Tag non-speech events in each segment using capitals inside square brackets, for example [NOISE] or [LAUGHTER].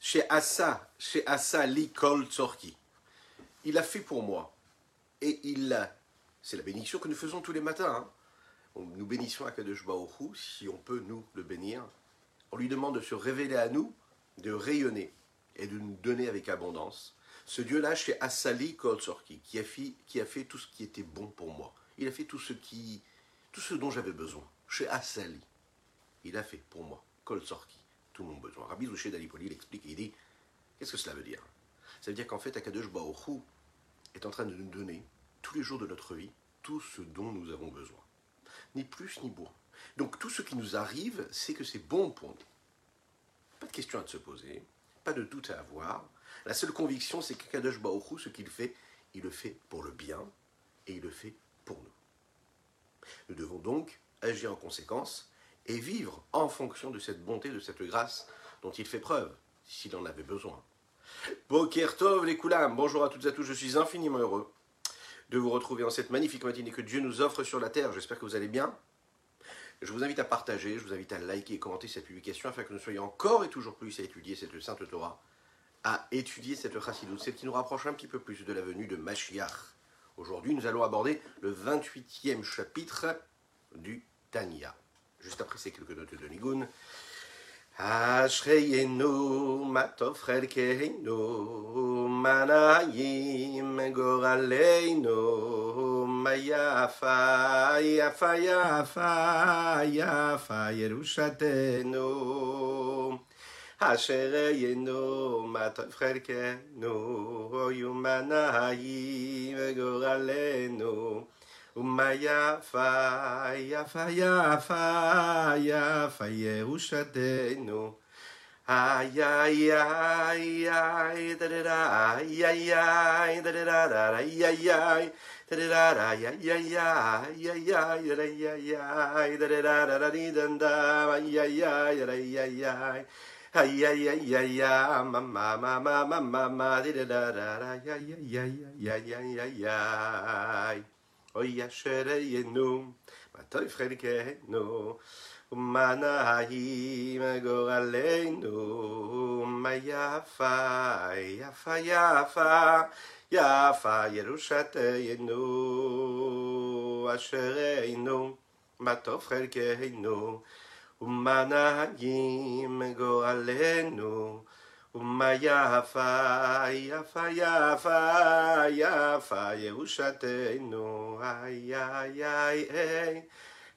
chez Assa, chez Assa Likol. Il a fait pour moi. Et il a. C'est la bénédiction que nous faisons tous les matins. hein. Nous bénissons Akadosh Hu, si on peut nous le bénir. On lui demande de se révéler à nous, de rayonner et de nous donner avec abondance. Ce Dieu-là, chez Assali Kolsorki, qui a, fait, qui a fait tout ce qui était bon pour moi. Il a fait tout ce, qui, tout ce dont j'avais besoin. Chez Assali. Il a fait pour moi, Kolsorki, tout mon besoin. Rabbi Zouché d'Alipoli l'explique et il dit Qu'est-ce que cela veut dire? Ça veut dire qu'en fait, Akadosh Hu est en train de nous donner, tous les jours de notre vie, tout ce dont nous avons besoin. Ni plus ni moins. Donc tout ce qui nous arrive, c'est que c'est bon pour nous. Pas de question à se poser, pas de doute à avoir. La seule conviction, c'est que Kadosh Baruch Hu, ce qu'il fait, il le fait pour le bien et il le fait pour nous. Nous devons donc agir en conséquence et vivre en fonction de cette bonté, de cette grâce dont il fait preuve, s'il en avait besoin. Boker Tov les Koulam, bonjour à toutes et à tous, je suis infiniment heureux de vous retrouver en cette magnifique matinée que Dieu nous offre sur la terre. J'espère que vous allez bien. Je vous invite à partager, je vous invite à liker et commenter cette publication afin que nous soyons encore et toujours plus à étudier cette Sainte Torah, à étudier cette Chassidut, celle qui nous rapproche un petit peu plus de la venue de Mashiach. Aujourd'hui, nous allons aborder le 28e chapitre du Tanya. Juste après ces quelques notes de Nigun. Ashreyenu matof chelkeinu manayim goraleinu mayafa yafa yafa yafa yerushatenu ashreyenu matof chelkeinu manayim goraleinu ומה נעים גורלנו. ומה יפה, יפה, יפה, יפה ירושתנו. איי איי איי איי דדדה איי איי איי דדדה איי איי איי דדדה איי איי איי איי איי איי איי דדדה דדי דנדה איי איי איי איי איי איי Ay ay ay ay ay ma ma ma ma ma ma ma di da da da da ay ay ay ay ay ay ay ay Oy ashereyenu matoy frelkenu ומה נעים גורלנו, מה יפה, יפה, יפה, יפה ירושתנו, אשרינו, מה טוב חלקנו, ומה נעים גורלנו, ומה יפה, יפה, יפה, יפה ירושתנו, איי איי איי איי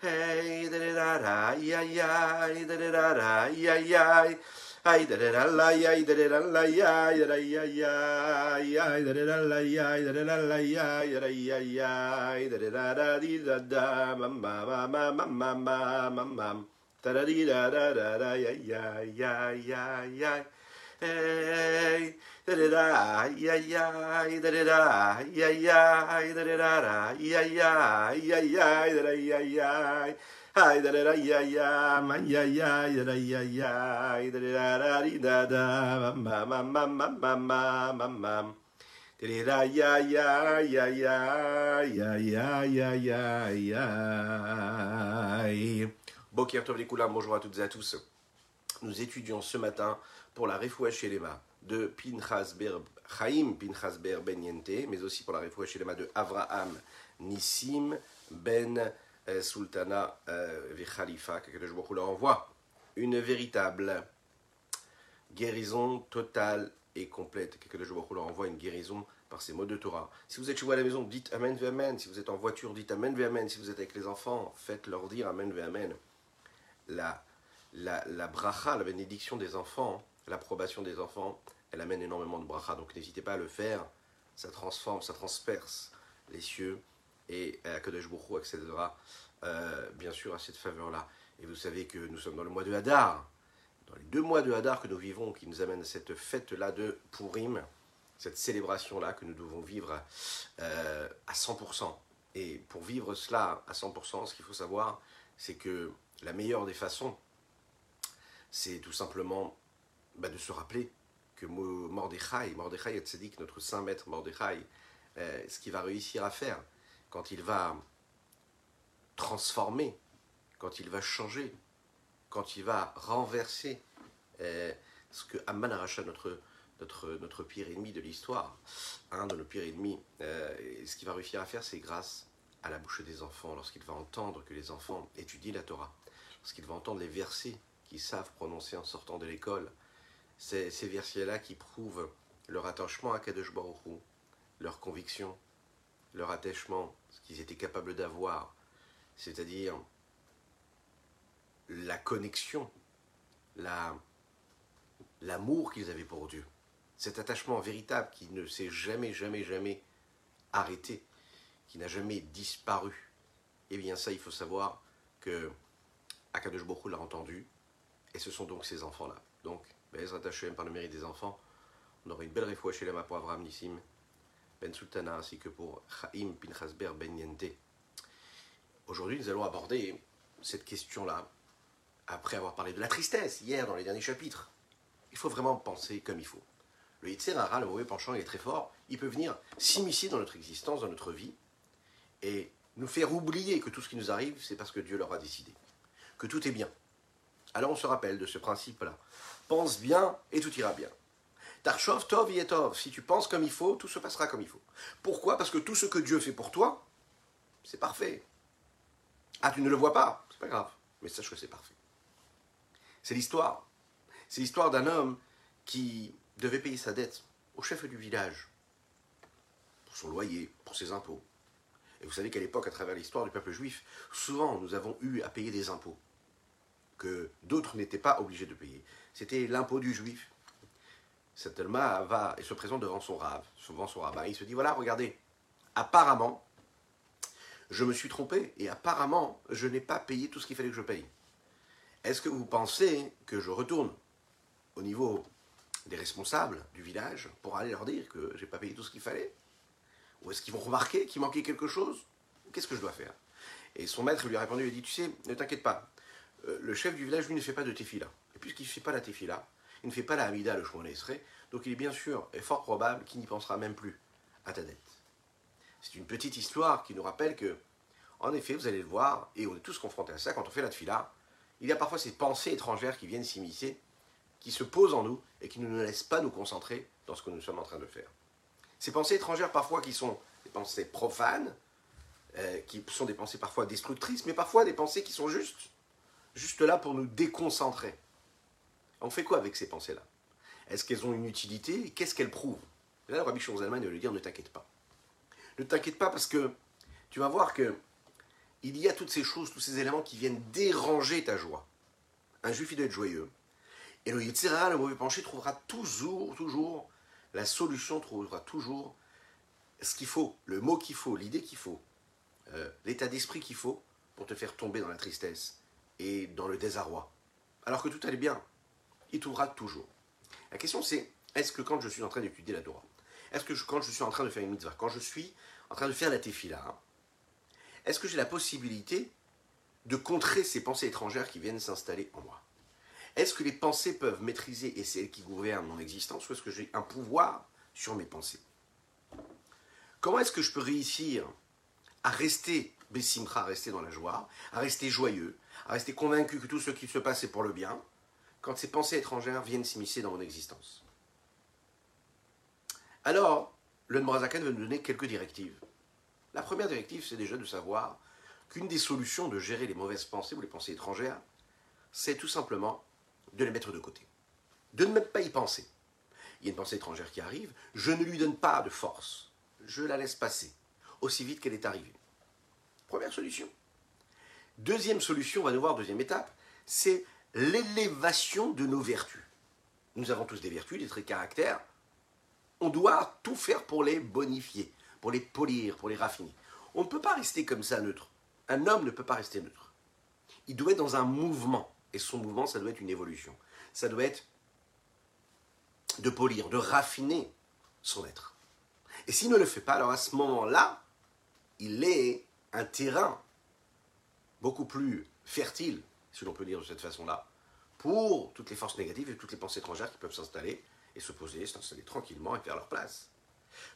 Hey, da da da, ay ay, da da da da, ay ay da da da la ay da da da la ay da ay ay ay da da da la ay da da da la ay da ay ay da da da da di da da ma ma ma ma ma ma ma ma da da di da da da da ay ay ay ay ay Hey, da da da, ay ay, da da da, ay, da da da ay ay, ay ay, da da ay. Ay da da da ay ay, ay ay ay, da da ay ay, da da da da da, ma ma ma ma ma ma ma ma. Da ay, ay ay ay, ay. Boker Tov les Koulam, bonjour à toutes et à tous. Nous étudions ce matin pour la Refoua Shelema de Pinchas Ber Chaim Pinchas Ber Ben Yente, mais aussi pour la Refoua Shelema de Avraham Nissim Ben euh, Sultana euh, Vichalifa, que je vous leur envoie une véritable guérison totale et complète, que je vous leur envoie une guérison par ces mots de Torah. Si vous êtes chez vous à la maison, dites Amen ve Amen. Si vous êtes en voiture, dites Amen ve Amen. Si vous êtes avec les enfants, faites-leur dire Amen ve Amen. La, la, bracha, la bénédiction des enfants, l'approbation des enfants, elle amène énormément de bracha. Donc n'hésitez pas à le faire. Ça transforme, ça transperce les cieux. Et Akadosh Baruch Hu accédera euh, bien sûr à cette faveur-là. Et vous savez que nous sommes dans le mois de Hadar. Dans les deux mois de Hadar que nous vivons, qui nous amènent à cette fête-là de Purim, cette célébration-là que nous devons vivre euh, à 100%. Et pour vivre cela à 100%, ce qu'il faut savoir, c'est que la meilleure des façons, c'est tout simplement bah, de se rappeler que Mordechai, Mordechai et Tzedik, notre saint maître Mordechai, euh, ce qu'il va réussir à faire quand il va transformer, quand il va changer, quand il va renverser euh, ce que Amman Aracha, notre, notre, notre pire ennemi de l'histoire, un de nos pires ennemis, euh, ce qu'il va réussir à faire, c'est grâce à la bouche des enfants, lorsqu'il va entendre que les enfants étudient la Torah, lorsqu'il va entendre les versets savent prononcer en sortant de l'école, ces, ces versets-là qui prouvent leur attachement à Kadosh Baruch leur conviction, leur attachement, ce qu'ils étaient capables d'avoir, c'est-à-dire la connexion, la, l'amour qu'ils avaient pour Dieu, cet attachement véritable qui ne s'est jamais, jamais, jamais arrêté, qui n'a jamais disparu. Eh bien ça, il faut savoir que Akadosh Baruch l'a entendu, et ce sont donc ces enfants-là. Donc, Bezrat Hashem, par le mérite des enfants, on aura une belle réfoua chez pour Avraham Nissim, Ben Sultana, ainsi que pour Chaim Pinchasber Ben Yente. Aujourd'hui, nous allons aborder cette question-là, après avoir parlé de la tristesse hier dans les derniers chapitres. Il faut vraiment penser comme il faut. Le Yitzhara, le mauvais penchant, il est très fort. Il peut venir s'immiscer dans notre existence, dans notre vie, et nous faire oublier que tout ce qui nous arrive, c'est parce que Dieu l'aura décidé. Que tout est bien. Alors on se rappelle de ce principe-là. Pense bien et tout ira bien. Tarchov, tov, yetov. Si tu penses comme il faut, tout se passera comme il faut. Pourquoi? Parce que tout ce que Dieu fait pour toi, c'est parfait. Ah, tu ne le vois pas? C'est pas grave. Mais sache que c'est parfait. C'est l'histoire. C'est l'histoire d'un homme qui devait payer sa dette au chef du village. Pour son loyer, pour ses impôts. Et vous savez qu'à l'époque, à travers l'histoire du peuple juif, souvent nous avons eu à payer des impôts que d'autres n'étaient pas obligés de payer. C'était l'impôt du juif. Cet homme va et se présente devant son rave, devant son rabbin. Il se dit voilà, regardez, apparemment, je me suis trompé et apparemment, je n'ai pas payé tout ce qu'il fallait que je paye. Est-ce que vous pensez que je retourne au niveau des responsables du village pour aller leur dire que j'ai pas payé tout ce qu'il fallait? Ou est-ce qu'ils vont remarquer qu'il manquait quelque chose? Qu'est-ce que je dois faire? Et son maître lui a répondu, il dit, tu sais, ne t'inquiète pas, euh, le chef du village, lui, ne fait pas de tefila. Et puisqu'il ne fait pas la tefila, il ne fait pas la Hamida, le Esrei, donc il est bien sûr et fort probable qu'il n'y pensera même plus à ta dette. C'est une petite histoire qui nous rappelle que, en effet, vous allez le voir, et on est tous confrontés à ça, quand on fait la tefila, il y a parfois ces pensées étrangères qui viennent s'immiscer, qui se posent en nous et qui ne nous laissent pas nous concentrer dans ce que nous sommes en train de faire. Ces pensées étrangères, parfois, qui sont des pensées profanes, euh, qui sont des pensées parfois destructrices, mais parfois des pensées qui sont justes, juste là pour nous déconcentrer. On fait quoi avec ces pensées-là? Est-ce qu'elles ont une utilité? Qu'est-ce qu'elles prouvent? Là, le Rabbi Shonzalman va lui dire ne t'inquiète pas. Ne t'inquiète pas parce que tu vas voir que il y a toutes ces choses, tous ces éléments qui viennent déranger ta joie. Un juif, il doit être joyeux. Et le Yitzhara, le mauvais penché, trouvera toujours, toujours, la solution trouvera toujours ce qu'il faut, le mot qu'il faut, l'idée qu'il faut, euh, l'état d'esprit qu'il faut pour te faire tomber dans la tristesse dans le désarroi. Alors que tout allait bien, il trouvera toujours. La question c'est, est-ce que quand je suis en train d'étudier la Torah, est-ce que quand je suis en train de faire une mitzvah, quand je suis en train de faire la tefila, est-ce que j'ai la possibilité de contrer ces pensées étrangères qui viennent s'installer en moi? Est-ce que les pensées peuvent maîtriser et c'est elles qui gouvernent mon existence ou est-ce que j'ai un pouvoir sur mes pensées? Comment est-ce que je peux réussir à rester Bessimra, à rester dans la joie, à rester joyeux, à rester convaincu que tout ce qui se passe est pour le bien, quand ces pensées étrangères viennent s'immiscer dans mon existence Alors, le Nbrazakan va nous donner quelques directives. La première directive, c'est déjà de savoir qu'une des solutions de gérer les mauvaises pensées ou les pensées étrangères, c'est tout simplement de les mettre de côté. De ne même pas y penser. Il y a une pensée étrangère qui arrive, je ne lui donne pas de force. Je la laisse passer, aussi vite qu'elle est arrivée. Première solution. Deuxième solution, on va nous voir, deuxième étape, c'est l'élévation de nos vertus. Nous avons tous des vertus, des traits de caractère. On doit tout faire pour les bonifier pour les polir, pour les raffiner. On ne peut pas rester comme ça neutre. Un homme ne peut pas rester neutre. Il doit être dans un mouvement. Et son mouvement, ça doit être une évolution. Ça doit être de polir, de raffiner son être. Et s'il ne le fait pas, alors à ce moment-là, il est un terrain beaucoup plus fertile, si l'on peut dire de cette façon-là, pour toutes les forces négatives et toutes les pensées étrangères qui peuvent s'installer et se poser, s'installer tranquillement et faire leur place.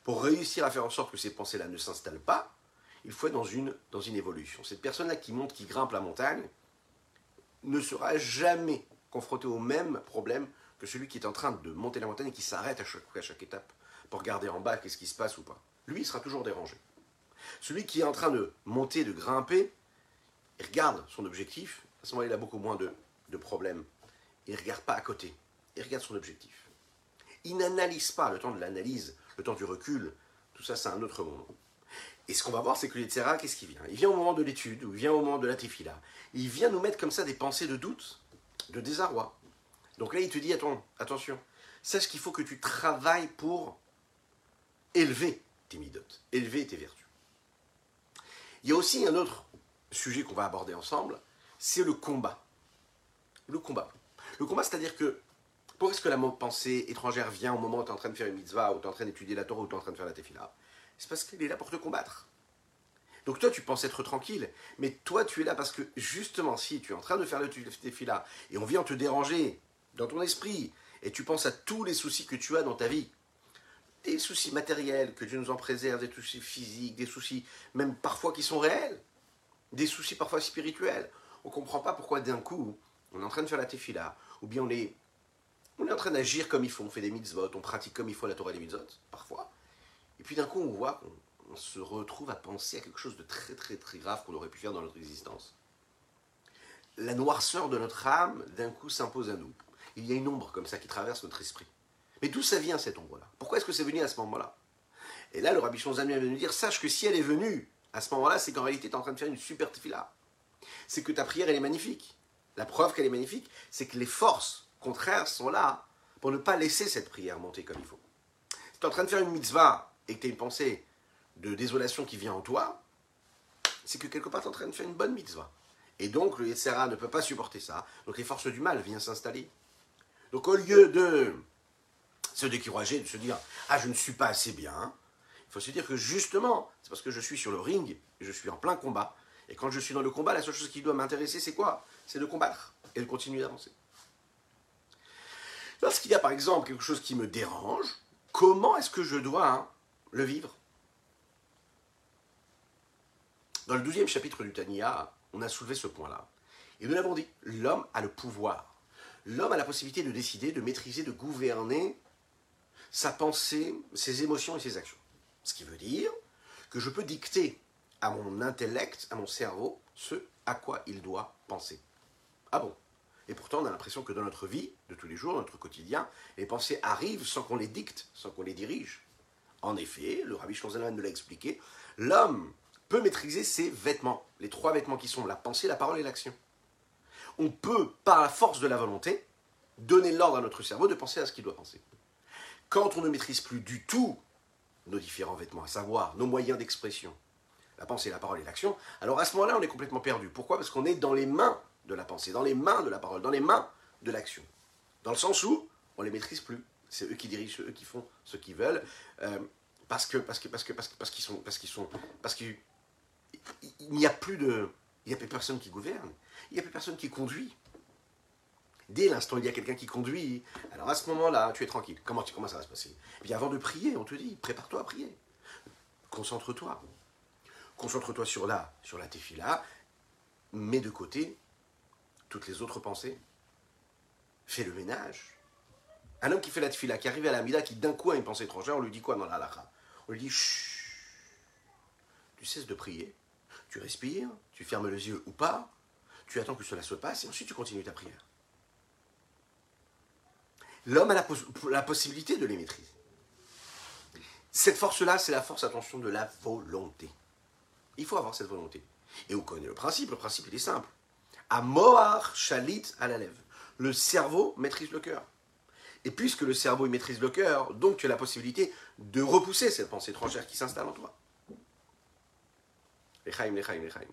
Pour réussir à faire en sorte que ces pensées-là ne s'installent pas, il faut être dans une, dans une évolution. Cette personne-là qui monte, qui grimpe la montagne, ne sera jamais confrontée au même problème que celui qui est en train de monter la montagne et qui s'arrête à chaque, à chaque étape pour regarder en bas qu'est-ce qui se passe ou pas. Lui, il sera toujours dérangé. Celui qui est en train de monter, de grimper, il regarde son objectif, à ce moment-là, il a beaucoup moins de, de problèmes. Il ne regarde pas à côté, il regarde son objectif. Il n'analyse pas le temps de l'analyse, le temps du recul, tout ça, c'est un autre moment. Et ce qu'on va voir, c'est que l'Etzera, qu'est-ce qui vient? Il vient au moment de l'étude, ou il vient au moment de la tefila. Il vient nous mettre comme ça des pensées de doute, de désarroi. Donc là, il te dit, attends, attention, sache qu'il faut que tu travailles pour élever tes midotes, élever tes vertus. Il y a aussi un autre sujet qu'on va aborder ensemble, c'est le combat. Le combat. Le combat, c'est-à-dire que pourquoi est-ce que la pensée étrangère vient au moment où tu es en train de faire une mitzvah, ou tu es en train d'étudier la Torah, ou tu es en train de faire la tefila? C'est parce qu'elle est là pour te combattre. Donc toi, tu penses être tranquille, mais toi, tu es là parce que justement, si tu es en train de faire le tefila, et on vient te déranger dans ton esprit, et tu penses à tous les soucis que tu as dans ta vie, des soucis matériels, que Dieu nous en préserve, des soucis physiques, des soucis même parfois qui sont réels, des soucis parfois spirituels. On ne comprend pas pourquoi d'un coup, on est en train de faire la tefila, ou bien on est on est en train d'agir comme il faut, on fait des mitzvot, on pratique comme il faut la Torah des mitzvot, parfois. Et puis d'un coup, on voit qu'on se retrouve à penser à quelque chose de très très très grave qu'on aurait pu faire dans notre existence. La noirceur de notre âme, d'un coup, s'impose à nous. Il y a une ombre comme ça qui traverse notre esprit. Mais d'où ça vient cette ombre-là? Pourquoi est-ce que c'est venu à ce moment-là? Et là, le Rabbi Shonzami vient nous dire sache que si elle est venue à ce moment-là, c'est qu'en réalité, tu es en train de faire une super tefila. C'est que ta prière, elle est magnifique. La preuve qu'elle est magnifique, c'est que les forces contraires sont là pour ne pas laisser cette prière monter comme il faut. Si tu es en train de faire une mitzvah et que tu as une pensée de désolation qui vient en toi, c'est que quelque part tu es en train de faire une bonne mitzvah. Et donc le Yetzera ne peut pas supporter ça. Donc les forces du mal viennent s'installer. Donc au lieu de se décourager, de se dire Ah, je ne suis pas assez bien, il faut se dire que justement, c'est parce que je suis sur le ring, je suis en plein combat. Et quand je suis dans le combat, la seule chose qui doit m'intéresser, c'est quoi? C'est de combattre et de continuer d'avancer. Lorsqu'il y a par exemple quelque chose qui me dérange, comment est-ce que je dois hein, le vivre? Dans le douzième chapitre du Tania, on a soulevé ce point-là. Et nous l'avons dit, l'homme a le pouvoir. L'homme a la possibilité de décider, de maîtriser, de gouverner sa pensée, ses émotions et ses actions. Ce qui veut dire que je peux dicter à mon intellect, à mon cerveau, ce à quoi il doit penser. Ah bon? Et pourtant, on a l'impression que dans notre vie, de tous les jours, dans notre quotidien, les pensées arrivent sans qu'on les dicte, sans qu'on les dirige. En effet, le Rabbi Shlomo nous l'a expliqué, l'homme peut maîtriser ses vêtements, les trois vêtements qui sont la pensée, la parole et l'action. On peut, par la force de la volonté, donner l'ordre à notre cerveau de penser à ce qu'il doit penser. Quand on ne maîtrise plus du tout nos différents vêtements, à savoir nos moyens d'expression, la pensée, la parole et l'action, alors à ce moment-là, on est complètement perdu. Pourquoi? Parce qu'on est dans les mains de la pensée, dans les mains de la parole, dans les mains de l'action. Dans le sens où on les maîtrise plus. C'est eux qui dirigent, eux qui font ce qu'ils veulent, euh, parce que parce que parce que parce parce qu'ils sont parce qu'ils sont parce qu'il n'y a plus de il n'y a plus personne qui gouverne, il n'y a plus personne qui conduit. Dès l'instant où il y a quelqu'un qui conduit, alors à ce moment-là, tu es tranquille. Comment, ça va se passer? Bien avant de prier, on te dit, prépare-toi à prier. Concentre-toi. Concentre-toi sur la, sur la tefila, mets de côté toutes les autres pensées. Fais le ménage. Un homme qui fait la tefila, qui arrive à la mida, qui d'un coup a une pensée étrangère, on lui dit quoi dans la halakha? On lui dit Chut Tu cesses de prier, tu respires, tu fermes les yeux ou pas, tu attends que cela se passe et ensuite tu continues ta prière. L'homme a la, possibilité de les maîtriser. Cette force-là, c'est la force, attention, de la volonté. Il faut avoir cette volonté. Et on connaît le principe, le principe il est simple. À Moar Chalit à la. Le cerveau maîtrise le cœur. Et puisque le cerveau maîtrise le cœur, donc tu as la possibilité de repousser cette pensée étrangère qui s'installe en toi. Lechaim, lechaim, lechaim.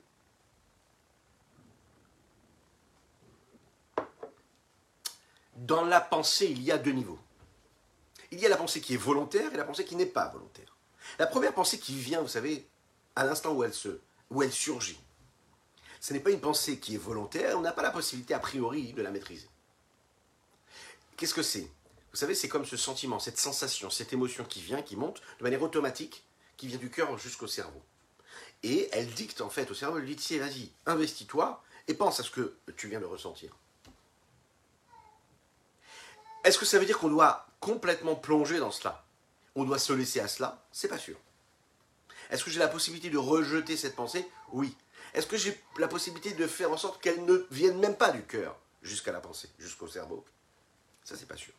Dans la pensée, il y a deux niveaux. Il y a la pensée qui est volontaire et la pensée qui n'est pas volontaire. La première pensée qui vient, vous savez, à l'instant où elle se, où elle surgit, ce n'est pas une pensée qui est volontaire, on n'a pas la possibilité a priori de la maîtriser. Qu'est-ce que c'est? Vous savez, c'est comme ce sentiment, cette sensation, cette émotion qui vient, qui monte de manière automatique, qui vient du cœur jusqu'au cerveau. Et elle dicte en fait au cerveau, elle dit tiens, vas-y, investis-toi et pense à ce que tu viens de ressentir. Est-ce que ça veut dire qu'on doit complètement plonger dans cela? On doit se laisser à cela? C'est pas sûr. Est-ce que j'ai la possibilité de rejeter cette pensée? Oui. Est-ce que j'ai la possibilité de faire en sorte qu'elle ne vienne même pas du cœur jusqu'à la pensée, jusqu'au cerveau? Ça, c'est pas sûr.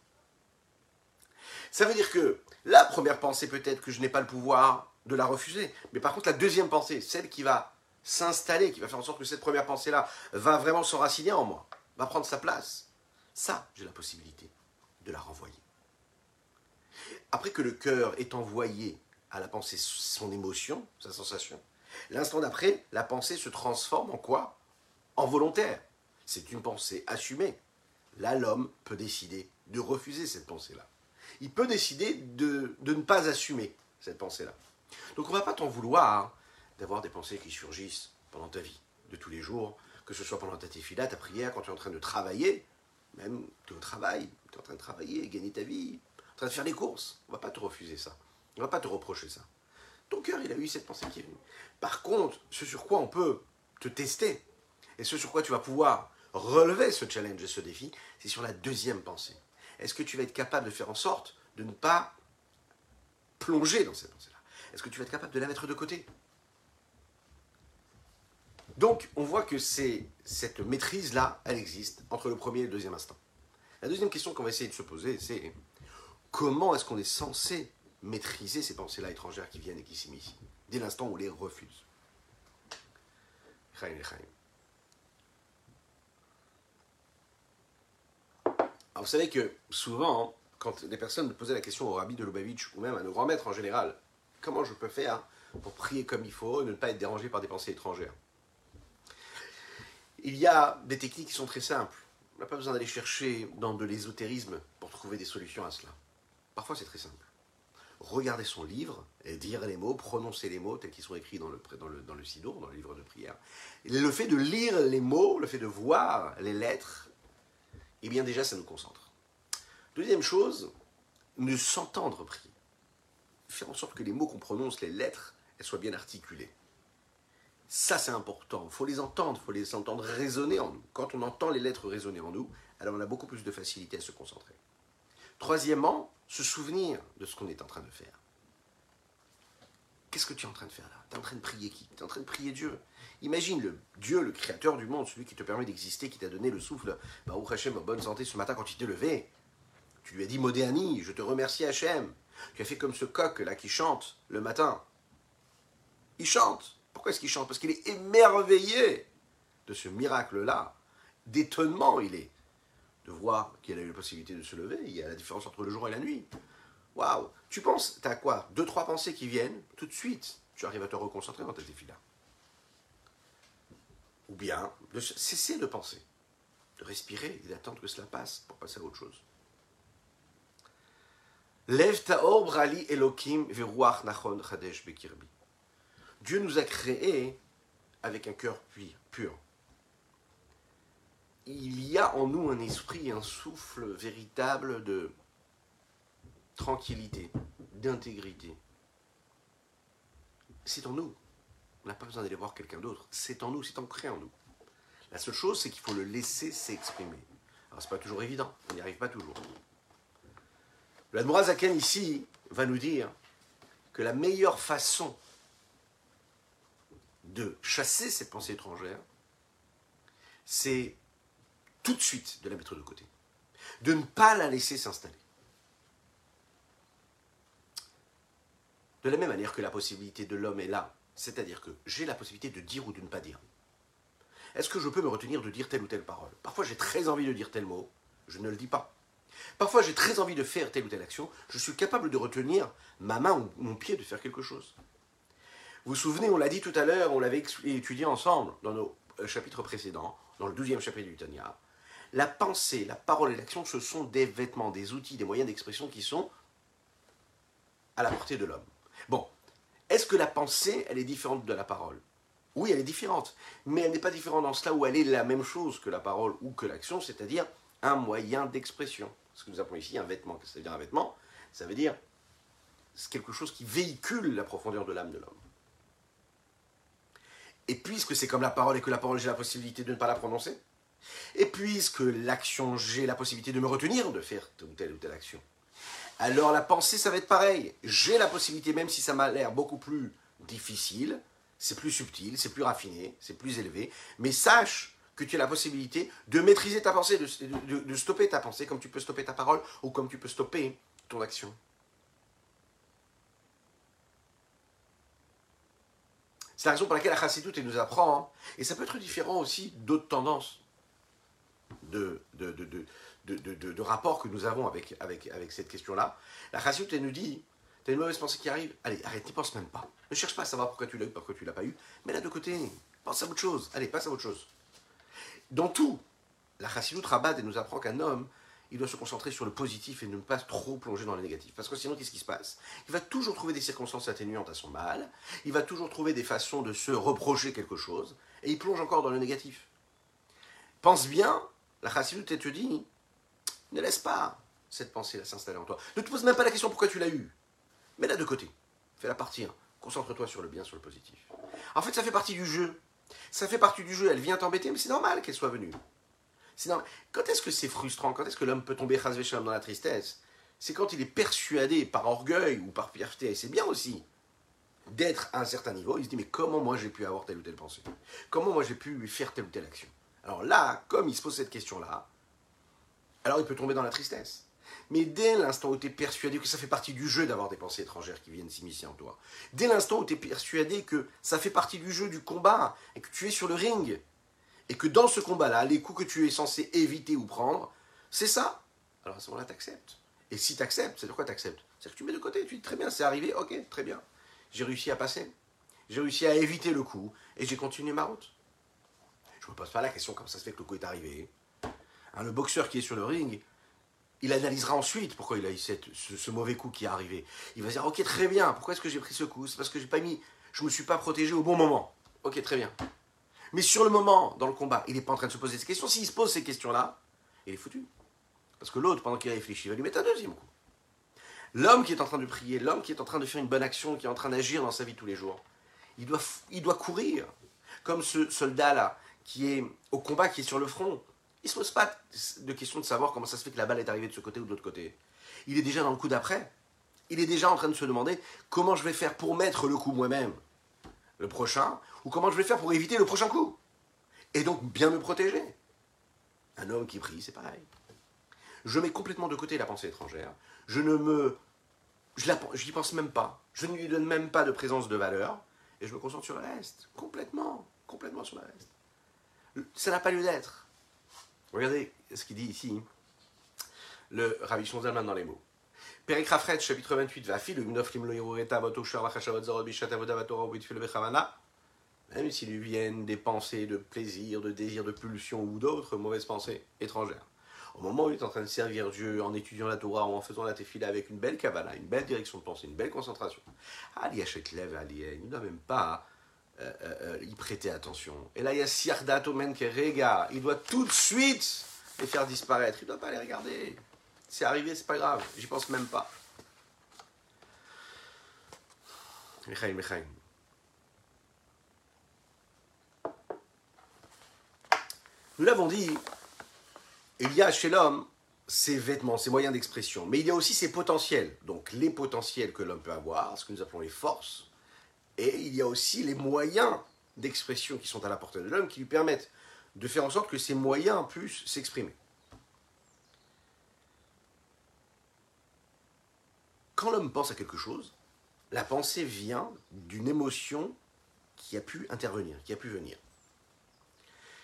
Ça veut dire que la première pensée, peut-être que je n'ai pas le pouvoir de la refuser. Mais par contre, la deuxième pensée, celle qui va s'installer, qui va faire en sorte que cette première pensée-là va vraiment s'enraciner en moi, va prendre sa place, ça, j'ai la possibilité de la renvoyer. Après que le cœur est envoyé à la pensée son émotion, sa sensation, l'instant d'après, la pensée se transforme en quoi? En volontaire. C'est une pensée assumée. Là, l'homme peut décider de refuser cette pensée-là. Il peut décider de, de ne pas assumer cette pensée-là. Donc on ne va pas t'en vouloir d'avoir des pensées qui surgissent pendant ta vie de tous les jours, que ce soit pendant ta tefila, ta prière, quand tu es en train de travailler, même tu es au travail, tu es en train de travailler, gagner ta vie, en train de faire les courses. On ne va pas te refuser ça. On ne va pas te reprocher ça. Ton cœur, il a eu cette pensée qui est venue. Par contre, ce sur quoi on peut te tester, et ce sur quoi tu vas pouvoir relever ce challenge et ce défi, c'est sur la deuxième pensée. Est-ce que tu vas être capable de faire en sorte de ne pas plonger dans cette pensée-là? Est-ce que tu vas être capable de la mettre de côté? Donc, on voit que c'est cette maîtrise-là, elle existe entre le premier et le deuxième instant. La deuxième question qu'on va essayer de se poser, c'est comment est-ce qu'on est censé maîtriser ces pensées-là étrangères qui viennent et qui s'immiscent dès l'instant où on les refuse? Alors vous savez que souvent, quand des personnes posaient la question au rabbi de Lubavitch ou même à nos grands maîtres en général, comment je peux faire pour prier comme il faut et ne pas être dérangé par des pensées étrangères? Il y a des techniques qui sont très simples. On n'a pas besoin d'aller chercher dans de l'ésotérisme pour trouver des solutions à cela. Parfois c'est très simple. Regarder son livre, et dire les mots, prononcer les mots tels qu'ils sont écrits dans le, dans le, dans le dans le livre de prière. le fait de lire les mots, le fait de voir les lettres, eh bien déjà ça nous concentre. Deuxième chose, nous s'entendre prier. Faire en sorte que les mots qu'on prononce, les lettres, elles soient bien articulées. Ça c'est important, il faut les entendre, il faut les entendre résonner en nous. Quand on entend les lettres résonner en nous, alors on a beaucoup plus de facilité à se concentrer. Troisièmement, se souvenir de ce qu'on est en train de faire. Qu'est-ce que tu es en train de faire là? Tu es en train de prier qui? Tu es en train de prier Dieu. Imagine le Dieu, le créateur du monde, celui qui te permet d'exister, qui t'a donné le souffle, bah, Hachem, bonne santé ce matin quand tu t'es levé. Tu lui as dit Modéani, je te remercie Hachem. Tu as fait comme ce coq là qui chante le matin. Il chante. Pourquoi est-ce qu'il chante? Parce qu'il est émerveillé de ce miracle-là. D'étonnement, il est. De voir qu'il a eu la possibilité de se lever. Il y a la différence entre le jour et la nuit. Waouh Tu penses, tu as quoi? Deux, trois pensées qui viennent, tout de suite, tu arrives à te reconcentrer dans ta là Ou bien, de cesser de penser, de respirer et d'attendre que cela passe pour passer à autre chose. Lève ta brali Elohim nachon chadesh bekirbi. Dieu nous a créés avec un cœur pur. Il y a en nous un esprit, un souffle véritable de tranquillité, d'intégrité. C'est en nous. On n'a pas besoin d'aller voir quelqu'un d'autre. C'est en nous, c'est ancré en nous. La seule chose, c'est qu'il faut le laisser s'exprimer. Alors, c'est pas toujours évident, on n'y arrive pas toujours. L'Admorazaken ici va nous dire que la meilleure façon de chasser cette pensée étrangère, c'est tout de suite de la mettre de côté. De ne pas la laisser s'installer. De la même manière que la possibilité de l'homme est là, c'est-à-dire que j'ai la possibilité de dire ou de ne pas dire. Est-ce que je peux me retenir de dire telle ou telle parole? Parfois j'ai très envie de dire tel mot, je ne le dis pas. Parfois j'ai très envie de faire telle ou telle action, je suis capable de retenir ma main ou mon pied de faire quelque chose. Vous vous souvenez, on l'a dit tout à l'heure, on l'avait étudié ensemble dans nos euh, chapitres précédents, dans le douzième chapitre du Tanya. La pensée, la parole et l'action, ce sont des vêtements, des outils, des moyens d'expression qui sont à la portée de l'homme. Bon, est-ce que la pensée, elle est différente de la parole? Oui, elle est différente, mais elle n'est pas différente dans cela où elle est la même chose que la parole ou que l'action, c'est-à-dire un moyen d'expression. Ce que nous appelons ici un vêtement. Qu'est-ce que ça veut dire un vêtement? Ça veut dire quelque chose qui véhicule la profondeur de l'âme de l'homme. Et puisque c'est comme la parole et que la parole, j'ai la possibilité de ne pas la prononcer, Et puisque l'action, j'ai la possibilité de me retenir de faire telle ou telle action, alors la pensée, ça va être pareil. J'ai la possibilité, même si ça m'a l'air beaucoup plus difficile, c'est plus subtil, c'est plus raffiné, c'est plus élevé, mais sache que tu as la possibilité de maîtriser ta pensée, de, stopper ta pensée, comme tu peux stopper ta parole ou comme tu peux stopper ton action. C'est la raison pour laquelle la chassidoute nous apprend, hein. et ça peut être différent aussi d'autres tendances de, de, de, rapport que nous avons avec, avec, avec cette question-là. La chassidoute, elle nous dit, tu as une mauvaise pensée qui arrive, allez, arrête, n'y pense même pas. Ne cherche pas à savoir pourquoi tu l'as eu, pourquoi tu l'as pas eu, mais là de côté, pense à autre chose, allez, passe à autre chose. Dans tout, la chassidoute rabat, elle nous apprend qu'un homme, il doit se concentrer sur le positif et ne pas trop plonger dans le négatif. Parce que sinon, qu'est-ce qui se passe? Il va toujours trouver des circonstances atténuantes à son mal, il va toujours trouver des façons de se reprocher quelque chose, et il plonge encore dans le négatif. Pense bien, la chassidoute te dit, ne laisse pas cette pensée-là s'installer en toi. Ne te pose même pas la question pourquoi tu l'as eue. Mets-la de côté. Fais-la partir. Concentre-toi sur le bien, sur le positif. En fait, ça fait partie du jeu. Ça fait partie du jeu. Elle vient t'embêter, mais c'est normal qu'elle soit venue. Quand est-ce que c'est frustrant? Quand est-ce que l'homme peut tomber dans la tristesse? C'est quand il est persuadé par orgueil ou par fierté, et c'est bien aussi, d'être à un certain niveau. Il se dit, mais comment moi j'ai pu avoir telle ou telle pensée? Comment moi j'ai pu faire telle ou telle action? Alors là, comme il se pose cette question-là, alors il peut tomber dans la tristesse. Mais dès l'instant où tu es persuadé que ça fait partie du jeu d'avoir des pensées étrangères qui viennent s'immiscer en toi, dès l'instant où tu es persuadé que ça fait partie du jeu du combat et que tu es sur le ring, et que dans ce combat-là, les coups que tu es censé éviter ou prendre, c'est ça. Alors à ce moment-là, tu acceptes. Et si tu acceptes, c'est de quoi tu acceptes C'est que tu mets de côté, tu dis très bien, c'est arrivé, ok, très bien. J'ai réussi à passer. J'ai réussi à éviter le coup et j'ai continué ma route. Je ne me pose pas la question comment ça se fait que le coup est arrivé? Hein, le boxeur qui est sur le ring, il analysera ensuite pourquoi il a eu cette, ce, mauvais coup qui est arrivé. Il va dire, ok, très bien, pourquoi est-ce que j'ai pris ce coup? C'est parce que j'ai pas mis, je me suis pas protégé au bon moment. Ok, très bien. Mais sur le moment, dans le combat, il n'est pas en train de se poser ces questions. S'il se pose ces questions-là, il est foutu. Parce que l'autre, pendant qu'il réfléchit, va lui mettre un deuxième coup. L'homme qui est en train de prier, l'homme qui est en train de faire une bonne action, qui est en train d'agir dans sa vie tous les jours, il doit, il doit courir. Comme ce soldat-là, qui est au combat, qui est sur le front. Il ne se pose pas de question de savoir comment ça se fait que la balle est arrivée de ce côté ou de l'autre côté. Il est déjà dans le coup d'après. Il est déjà en train de se demander comment je vais faire pour mettre le coup moi-même le prochain, ou comment je vais faire pour éviter le prochain coup? Et donc bien me protéger. Un homme qui prie, c'est pareil. Je mets complètement de côté la pensée étrangère. Je ne me. Je n'y pense même pas. Je ne lui donne même pas de présence de valeur. Et je me concentre sur le reste. Complètement. Complètement sur le reste. Ça n'a pas lieu d'être. Regardez ce qu'il dit ici. Le Rabbi Zalman dans les mots. Périkrafret, chapitre 28, va même s'il lui viennent des pensées de plaisir, de désir, de pulsion ou d'autres mauvaises pensées étrangères. Au moment où il est en train de servir Dieu en étudiant la Torah ou en faisant la tefila avec une belle kabbalah, une belle direction de pensée, une belle concentration, Ali Lev il ne doit même pas euh, euh, euh, y prêter attention. Et là, il y a Siardat Omen Rega, il doit tout de suite les faire disparaître, il ne doit pas les regarder. C'est arrivé, c'est pas grave, j'y pense même pas. Michael, Michael. Nous l'avons dit, il y a chez l'homme ses vêtements, ses moyens d'expression, mais il y a aussi ses potentiels. Donc les potentiels que l'homme peut avoir, ce que nous appelons les forces, et il y a aussi les moyens d'expression qui sont à la portée de l'homme qui lui permettent de faire en sorte que ces moyens puissent s'exprimer. quand l'homme pense à quelque chose, la pensée vient d'une émotion qui a pu intervenir, qui a pu venir.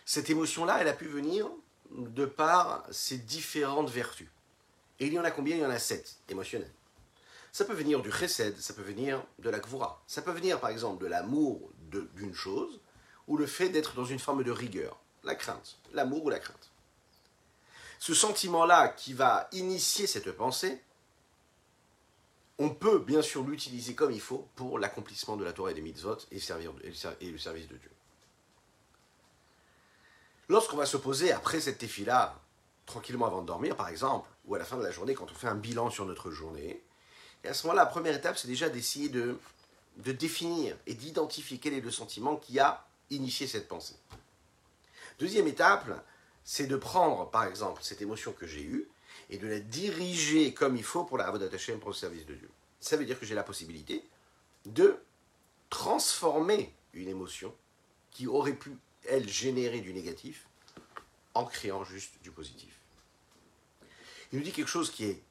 Cette émotion-là, elle a pu venir de par ses différentes vertus. Et il y en a combien? Il y en a sept émotionnelles. Ça peut venir du chesed, ça peut venir de la gvura. Ça peut venir par exemple de l'amour d'une chose ou le fait d'être dans une forme de rigueur, la crainte, l'amour ou la crainte. Ce sentiment-là qui va initier cette pensée, on peut bien sûr l'utiliser comme il faut pour l'accomplissement de la Torah et des mitzvot et, servir, et le service de Dieu. Lorsqu'on va se poser après cette tefila, tranquillement avant de dormir par exemple, ou à la fin de la journée quand on fait un bilan sur notre journée, à ce moment-là, la première étape, c'est déjà d'essayer de, de définir et d'identifier quel est le sentiment qui a initié cette pensée. Deuxième étape, c'est de prendre, par exemple, cette émotion que j'ai eue et de la diriger comme il faut pour la Avodat Hashem, pour le service de Dieu. Ça veut dire que j'ai la possibilité de transformer une émotion qui aurait pu, elle, générer du négatif en créant juste du positif. Il nous dit quelque chose qui est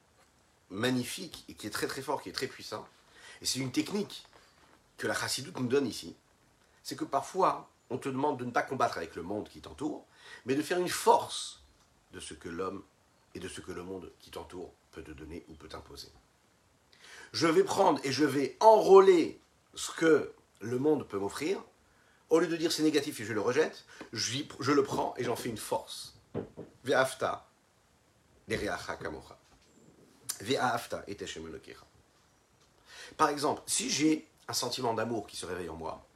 magnifique et qui est très très fort, qui est très puissant. Et c'est une technique que la chassidoute nous donne ici. C'est que parfois, on te demande de ne pas combattre avec le monde qui t'entoure, mais de faire une force de ce que l'homme et de ce que le monde qui t'entoure peut te donner ou peut t'imposer. Je vais prendre et je vais enrôler ce que le monde peut m'offrir. Au lieu de dire c'est négatif et je le rejette, je le prends et j'en fais une force. Ve'afta, kamocha. Ve'afta, Par exemple, si j'ai un sentiment d'amour qui se réveille en moi,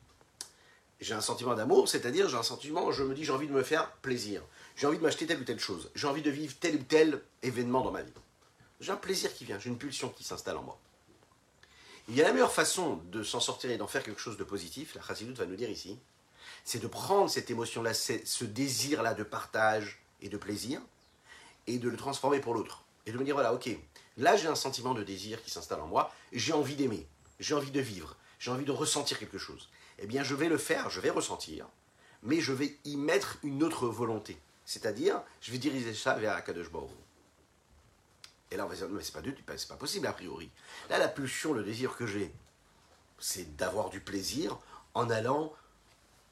j'ai un sentiment d'amour, c'est-à-dire j'ai un sentiment, je me dis j'ai envie de me faire plaisir, j'ai envie de m'acheter telle ou telle chose, j'ai envie de vivre tel ou tel événement dans ma vie. J'ai un plaisir qui vient, j'ai une pulsion qui s'installe en moi. Il y a la meilleure façon de s'en sortir et d'en faire quelque chose de positif, la Chassidoute va nous dire ici, c'est de prendre cette émotion-là, ce désir-là de partage et de plaisir, et de le transformer pour l'autre. Et de me dire, voilà, ok, là j'ai un sentiment de désir qui s'installe en moi, j'ai envie d'aimer, j'ai envie de vivre, j'ai envie de ressentir quelque chose eh bien je vais le faire, je vais ressentir, mais je vais y mettre une autre volonté. C'est-à-dire, je vais diriger ça vers Akadosh Baruch Et là, on va dire, mais c'est pas, pas possible a priori. Là, la pulsion, le désir que j'ai, c'est d'avoir du plaisir en allant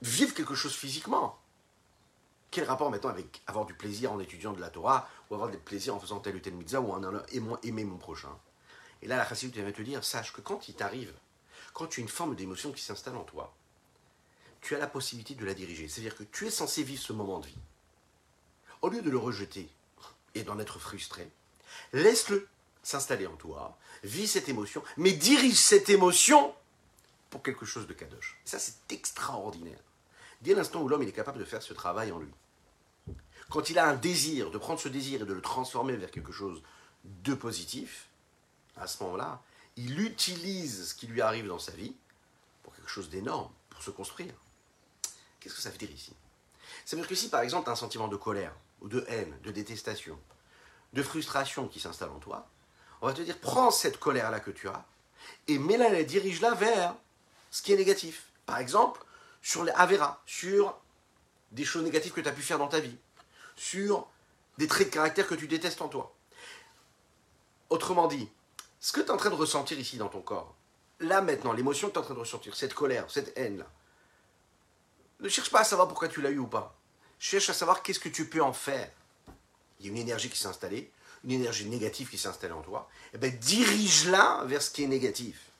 vivre quelque chose physiquement. Quel rapport maintenant avec avoir du plaisir en étudiant de la Torah, ou avoir du plaisir en faisant tel ou tel mitzvah, ou en allant aimer mon prochain? Et là, la chassidut va te dire, sache que quand il t'arrive quand tu as une forme d'émotion qui s'installe en toi, tu as la possibilité de la diriger. C'est-à-dire que tu es censé vivre ce moment de vie. Au lieu de le rejeter et d'en être frustré, laisse-le s'installer en toi, vis cette émotion, mais dirige cette émotion pour quelque chose de kadosh. ça, c'est extraordinaire. Dès l'instant où l'homme est capable de faire ce travail en lui, quand il a un désir, de prendre ce désir et de le transformer vers quelque chose de positif, à ce moment-là, il utilise ce qui lui arrive dans sa vie pour quelque chose d'énorme, pour se construire. Qu'est-ce que ça veut dire ici? Ça veut dire que si par exemple tu as un sentiment de colère, ou de haine, de détestation, de frustration qui s'installe en toi, on va te dire prends cette colère-là que tu as et mets-la, dirige-la vers ce qui est négatif. Par exemple, sur les Avera, sur des choses négatives que tu as pu faire dans ta vie, sur des traits de caractère que tu détestes en toi. Autrement dit, ce que tu es en train de ressentir ici dans ton corps, là maintenant, l'émotion que tu es en train de ressentir, cette colère, cette haine-là, ne cherche pas à savoir pourquoi tu l'as eu ou pas. Cherche à savoir qu'est-ce que tu peux en faire. Il y a une énergie qui s'est installée, une énergie négative qui s'est installée en toi. Eh bien, dirige-la vers ce qui est négatif.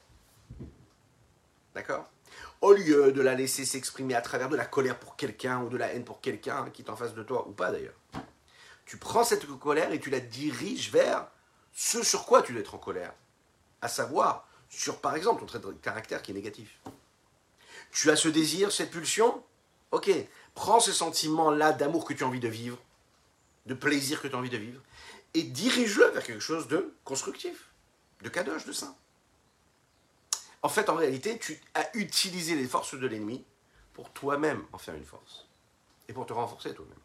D'accord? Au lieu de la laisser s'exprimer à travers de la colère pour quelqu'un ou de la haine pour quelqu'un qui est en face de toi, ou pas d'ailleurs. Tu prends cette colère et tu la diriges vers ce sur quoi tu dois être en colère. À savoir, sur par exemple ton trait de caractère qui est négatif. Tu as ce désir, cette pulsion? Ok, prends ce sentiment-là d'amour que tu as envie de vivre, de plaisir que tu as envie de vivre, et dirige-le vers quelque chose de constructif, de kadosh, de saint. En fait, en réalité, tu as utilisé les forces de l'ennemi pour toi-même en faire une force, et pour te renforcer toi-même.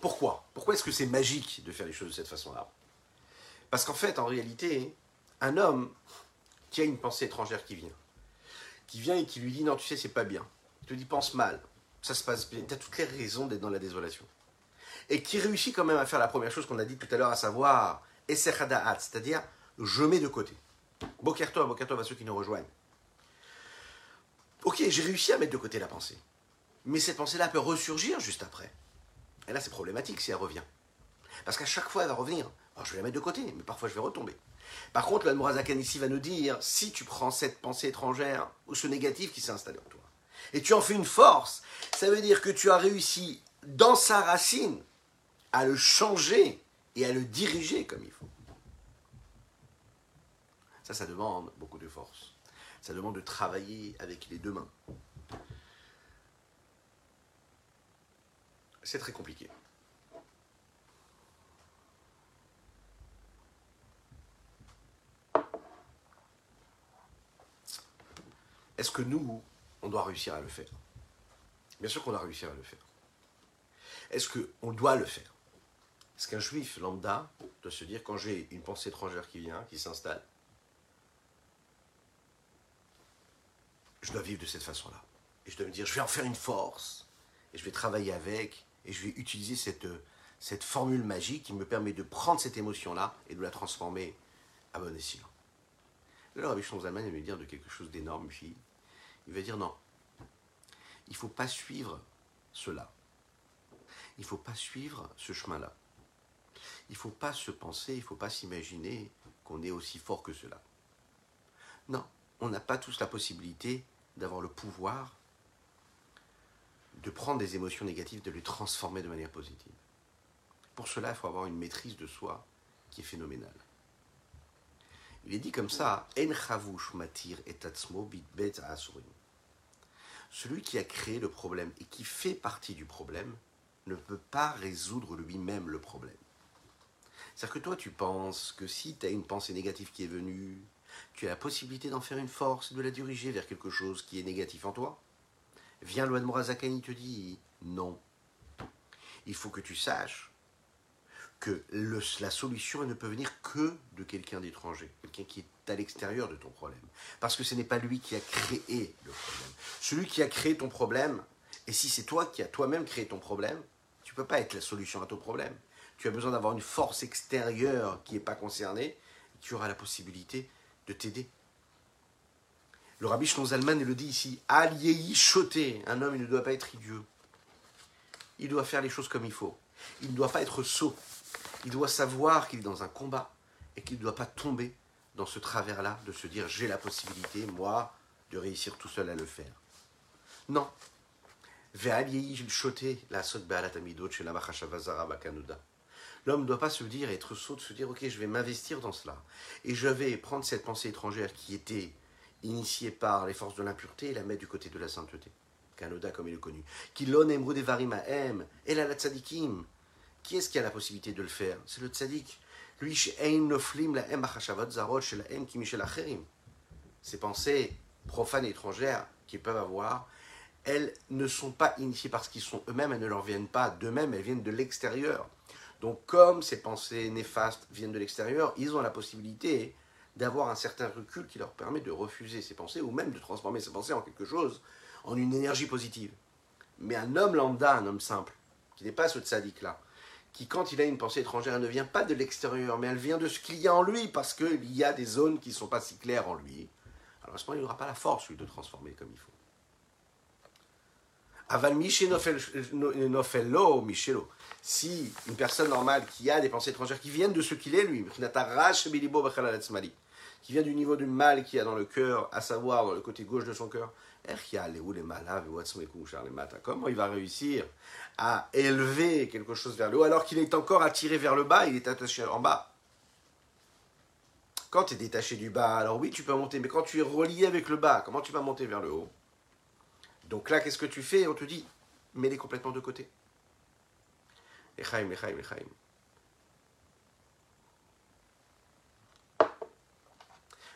Pourquoi? Pourquoi est-ce que c'est magique de faire les choses de cette façon-là? Parce qu'en fait, en réalité, un homme qui a une pensée étrangère qui vient, qui vient et qui lui dit non, tu sais, c'est pas bien. Il te dit pense mal, ça se passe bien, tu as toutes les raisons d'être dans la désolation. Et qui réussit quand même à faire la première chose qu'on a dit tout à l'heure, à savoir c'est-à-dire je mets de côté. Bokerto, Bokerto à ceux qui nous rejoignent. Ok, j'ai réussi à mettre de côté la pensée. Mais cette pensée-là peut ressurgir juste après. Et là, c'est problématique si elle revient. Parce qu'à chaque fois, elle va revenir. Alors, je vais la mettre de côté, mais parfois, je vais retomber. Par contre, l'Admorazakan ici va nous dire si tu prends cette pensée étrangère ou ce négatif qui s'est installé en toi, et tu en fais une force, ça veut dire que tu as réussi dans sa racine à le changer et à le diriger comme il faut. Ça, ça demande beaucoup de force. Ça demande de travailler avec les deux mains. c'est très compliqué. Est-ce que nous, on doit réussir à le faire Bien sûr qu'on doit réussir à le faire. Est-ce qu'on doit le faire? Est-ce qu'un juif lambda doit se dire quand j'ai une pensée étrangère qui vient, qui s'installe, je dois vivre de cette façon-là. Et je dois me dire, je vais en faire une force, et je vais travailler avec, et je vais utiliser cette, cette formule magique qui me permet de prendre cette émotion-là et de la transformer à bon escient. Là, Rabbi Zalman, il va dire de quelque chose d'énorme, puis il va dire non, il ne faut pas suivre cela. Il ne faut pas suivre ce chemin-là. Il ne faut pas se penser, il ne faut pas s'imaginer qu'on est aussi fort que cela. Non, on n'a pas tous la possibilité d'avoir le pouvoir de prendre des émotions négatives, de les transformer de manière positive. Pour cela, il faut avoir une maîtrise de soi qui est phénoménale. Il est dit comme ça, En matir et Celui qui a créé le problème et qui fait partie du problème ne peut pas résoudre lui-même le problème. C'est-à-dire que toi, tu penses que si tu as une pensée négative qui est venue, tu as la possibilité d'en faire une force, de la diriger vers quelque chose qui est négatif en toi. Viens, Loan Morazakani te dit non. Il faut que tu saches que la solution ne peut venir que de quelqu'un d'étranger, quelqu'un qui est à l'extérieur de ton problème. Parce que ce n'est pas lui qui a créé le problème. Celui qui a créé ton problème, et si c'est toi qui as toi-même créé ton problème, tu ne peux pas être la solution à ton problème. Tu as besoin d'avoir une force extérieure qui n'est pas concernée, et qui aura la possibilité de t'aider. Le rabbi Zalman le dit ici, Aliéi choté, un homme il ne doit pas être idiot. Il doit faire les choses comme il faut. Il ne doit pas être sot. Il doit savoir qu'il est dans un combat et qu'il ne doit pas tomber dans ce travers-là de se dire j'ai la possibilité, moi, de réussir tout seul à le faire. Non. L'homme ne doit pas se dire, être sot, de se dire, ok, je vais m'investir dans cela. Et je vais prendre cette pensée étrangère qui était initiée par les forces de l'impureté et la mettre du côté de la sainteté. Kanoda, comme il est connu. La. Qui est-ce qui a la possibilité de le faire? C'est le tzadik. Lui, ces pensées profanes et étrangères qu'ils peuvent avoir, elles ne sont pas initiées parce qu'ils sont eux-mêmes, elles ne leur viennent pas d'eux-mêmes, elles viennent de l'extérieur. Donc comme ces pensées néfastes viennent de l'extérieur, ils ont la possibilité d'avoir un certain recul qui leur permet de refuser ces pensées ou même de transformer ces pensées en quelque chose, en une énergie positive. Mais un homme lambda, un homme simple, qui n'est pas ce tzaddik-là, qui quand il a une pensée étrangère, elle ne vient pas de l'extérieur, mais elle vient de ce qu'il y a en lui, parce qu'il y a des zones qui ne sont pas si claires en lui. Alors à ce moment, il n'aura pas la force, lui, de transformer comme il faut. Nofelo, Si une personne normale qui a des pensées étrangères qui viennent de ce qu'il est lui, qui vient du niveau du mal qu'il y a dans le cœur, à savoir dans le côté gauche de son cœur, comment il va réussir à élever quelque chose vers le haut alors qu'il est encore attiré vers le bas, il est attaché en bas? Quand tu es détaché du bas, alors oui, tu peux monter, mais quand tu es relié avec le bas, comment tu vas monter vers le haut? Donc là, qu'est-ce que tu fais? On te dit, mets-les complètement de côté. Echaim, Echaim, Echaim.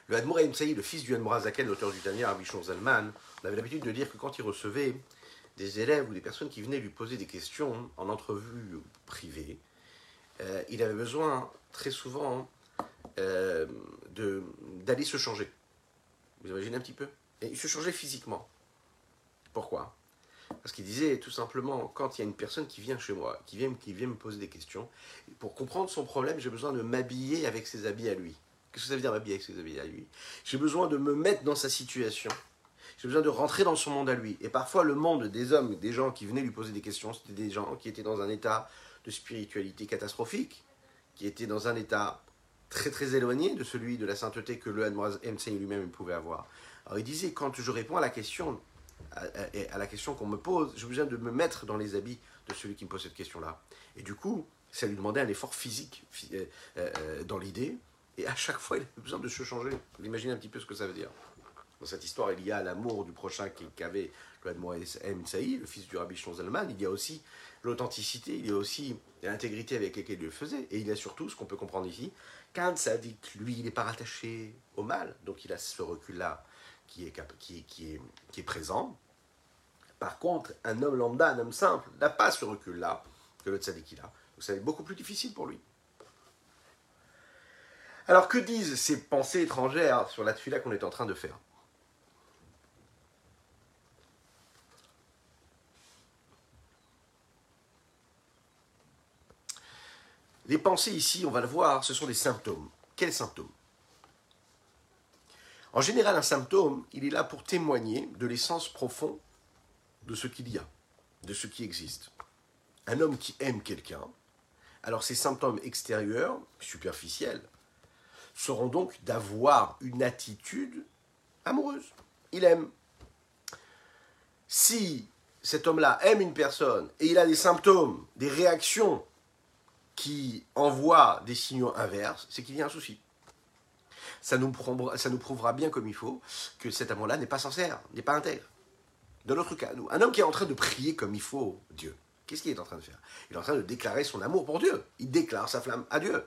Le Admour Saïd, le fils du Admour Zaken, l'auteur du Tanya, Abichon Zalman, avait l'habitude de dire que quand il recevait des élèves ou des personnes qui venaient lui poser des questions en entrevue privée, euh, il avait besoin très souvent euh, d'aller se changer. Vous imaginez un petit peu? Et il se changeait physiquement. Pourquoi? Parce qu'il disait tout simplement, quand il y a une personne qui vient chez moi, qui vient me poser des questions, pour comprendre son problème, j'ai besoin de m'habiller avec ses habits à lui. Qu'est-ce que ça veut dire m'habiller avec ses habits à lui? J'ai besoin de me mettre dans sa situation. J'ai besoin de rentrer dans son monde à lui. Et parfois, le monde des hommes, des gens qui venaient lui poser des questions, c'était des gens qui étaient dans un état de spiritualité catastrophique, qui étaient dans un état très très éloigné de celui de la sainteté que le Admoraz lui-même pouvait avoir. Alors il disait, quand je réponds à la question, à, la question qu'on me pose, j'ai besoin de me mettre dans les habits de celui qui me pose cette question-là. Et du coup, ça lui demandait un effort physique euh, euh, dans l'idée, et à chaque fois, il avait besoin de se changer. Imaginez un petit peu ce que ça veut dire. Dans cette histoire, il y a l'amour du prochain qu'avait le M. Saïd, le fils du rabbi Zalman, il y a aussi l'authenticité, il y a aussi l'intégrité avec laquelle il le faisait, et il y a surtout, ce qu'on peut comprendre ici, qu'un que lui, il n'est pas rattaché au mal, donc il a ce recul-là qui est, qui, est, qui est présent, Par contre, un homme lambda, un homme simple, n'a pas ce recul-là que le tzaddik a. Donc ça va être beaucoup plus difficile pour lui. Alors que disent ces pensées étrangères sur la tefila qu'on est en train de faire? Les pensées ici, on va le voir, ce sont des symptômes. Quels symptômes? En général, un symptôme, il est là pour témoigner de l'essence profonde de ce qu'il y a, de ce qui existe. Un homme qui aime quelqu'un, alors ces symptômes extérieurs, superficiels, seront donc d'avoir une attitude amoureuse. Il aime. Si cet homme-là aime une personne et il a des symptômes, des réactions qui envoient des signaux inverses, c'est qu'il y a un souci. Ça nous, prouvera, bien comme il faut que cet amour-là n'est pas sincère, n'est pas intègre. Dans notre cas, un homme qui est en train de prier comme il faut Dieu, qu'est-ce qu'il est en train de faire? Il est en train de déclarer son amour pour Dieu. Il déclare sa flamme à Dieu.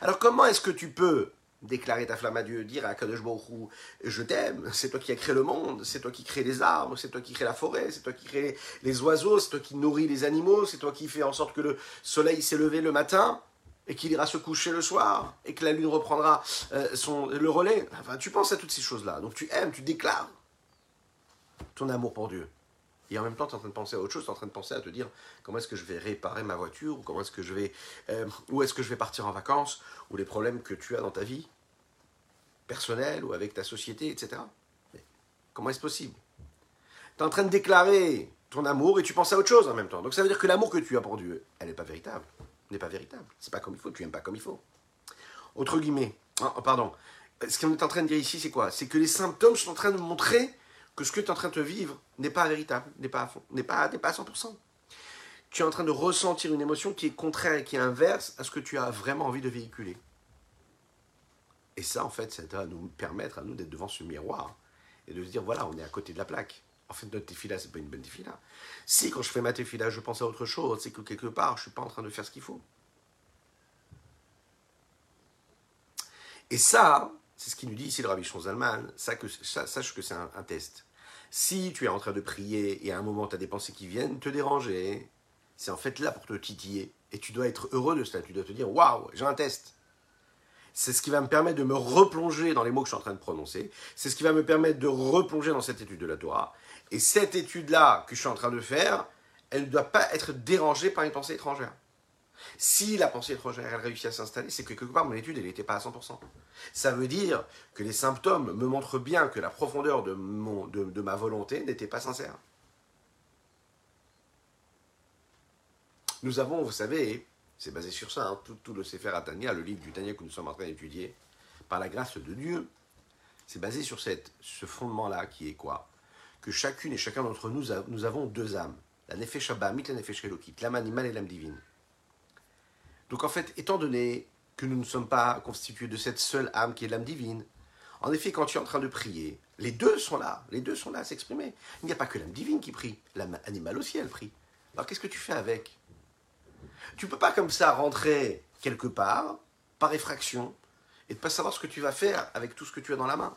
Alors comment est-ce que tu peux déclarer ta flamme à Dieu, dire à Kadosh Baruch je t'aime, c'est toi qui as créé le monde, c'est toi qui crée les arbres, c'est toi qui crée la forêt, c'est toi qui crée les oiseaux, c'est toi qui nourris les animaux, c'est toi qui fais en sorte que le soleil s'est levé le matin et qu'il ira se coucher le soir et que la lune reprendra euh, son, le relais? Enfin, tu penses à toutes ces choses-là. Donc tu aimes, tu déclares ton amour pour Dieu. Et en même temps, tu es en train de penser à autre chose, tu es en train de penser à te dire comment est-ce que je vais réparer ma voiture, ou comment est-ce que je vais, euh, est-ce que je vais partir en vacances, ou les problèmes que tu as dans ta vie personnelle ou avec ta société, etc. Comment est-ce possible? Tu es en train de déclarer ton amour et tu penses à autre chose en même temps. Donc ça veut dire que l'amour que tu as pour Dieu, elle n'est pas véritable. N'est pas véritable. C'est pas comme il faut, tu n'aimes pas comme il faut. Autre guillemets, oh, pardon. Ce qu'on est en train de dire ici, c'est quoi? C'est que les symptômes sont en train de montrer que ce que tu es en train de vivre n'est pas véritable, n'est pas à fond, n'est pas, pas à 100%. Tu es en train de ressentir une émotion qui est contraire et qui est inverse à ce que tu as vraiment envie de véhiculer. Et ça, en fait, ça va nous permettre à nous d'être devant ce miroir et de se dire, voilà, on est à côté de la plaque. En fait, notre tefila, c'est pas une bonne tefila. Si, quand je fais ma tefila, je pense à autre chose, c'est que quelque part, je suis pas en train de faire ce qu'il faut. Et ça, c'est ce qu'il nous dit ici le Rabbi Zalman, sache que c'est un, test. Si tu es en train de prier et à un moment tu as des pensées qui viennent te déranger, c'est en fait là pour te titiller. Et tu dois être heureux de cela, tu dois te dire waouh, j'ai un test. C'est ce qui va me permettre de me replonger dans les mots que je suis en train de prononcer. C'est ce qui va me permettre de replonger dans cette étude de la Torah. Et cette étude-là que je suis en train de faire, elle ne doit pas être dérangée par une pensée étrangère. Si la pensée étrangère elle réussit à s'installer, c'est que quelque part mon étude elle n'était pas à 100%. Ça veut dire que les symptômes me montrent bien que la profondeur de, ma volonté n'était pas sincère. Nous avons, vous savez, c'est basé sur ça, hein, tout, le Sefer Atania, le livre du Tania que nous sommes en train d'étudier, par la grâce de Dieu, c'est basé sur ce fondement-là qui est quoi? Que chacune et chacun d'entre nous, nous avons deux âmes. La Nefesh Abamit, la Nefesh l'âme animale et l'âme divine. Donc en fait, étant donné que nous ne sommes pas constitués de cette seule âme qui est l'âme divine, en effet, quand tu es en train de prier, les deux sont là, les deux sont là à s'exprimer. Il n'y a pas que l'âme divine qui prie, l'âme animale aussi, elle prie. Alors qu'est-ce que tu fais avec? Tu ne peux pas comme ça rentrer quelque part, par effraction, et ne pas savoir ce que tu vas faire avec tout ce que tu as dans la main.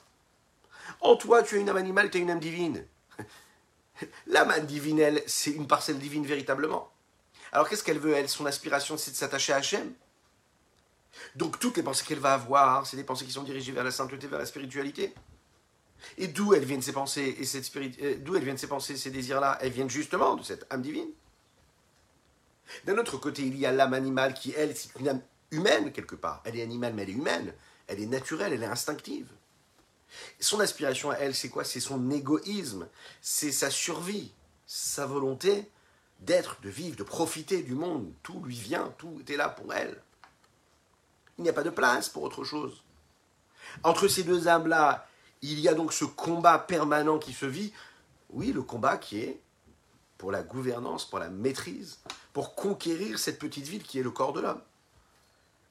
En toi, tu as une âme animale, tu as une âme divine. [LAUGHS] L'âme divine, elle, c'est une parcelle divine véritablement. Alors qu'est-ce qu'elle veut, elle Son aspiration, c'est de s'attacher à Hachem? Donc toutes les pensées qu'elle va avoir, c'est des pensées qui sont dirigées vers la sainteté, vers la spiritualité. Et d'où elles viennent ces pensées et cette euh, d'où elles viennent ces pensées, ces désirs-là? Elles viennent justement de cette âme divine. D'un autre côté, il y a l'âme animale qui, elle, c'est une âme humaine quelque part. Elle est animale, mais elle est humaine. Elle est naturelle, elle est instinctive. Son aspiration à elle, c'est quoi? C'est son égoïsme, c'est sa survie, sa volonté d'être, de vivre, de profiter du monde. Tout lui vient, tout est là pour elle. Il n'y a pas de place pour autre chose. Entre ces deux âmes-là, il y a donc ce combat permanent qui se vit. Oui, le combat qui est pour la gouvernance, pour la maîtrise, pour conquérir cette petite ville qui est le corps de l'homme.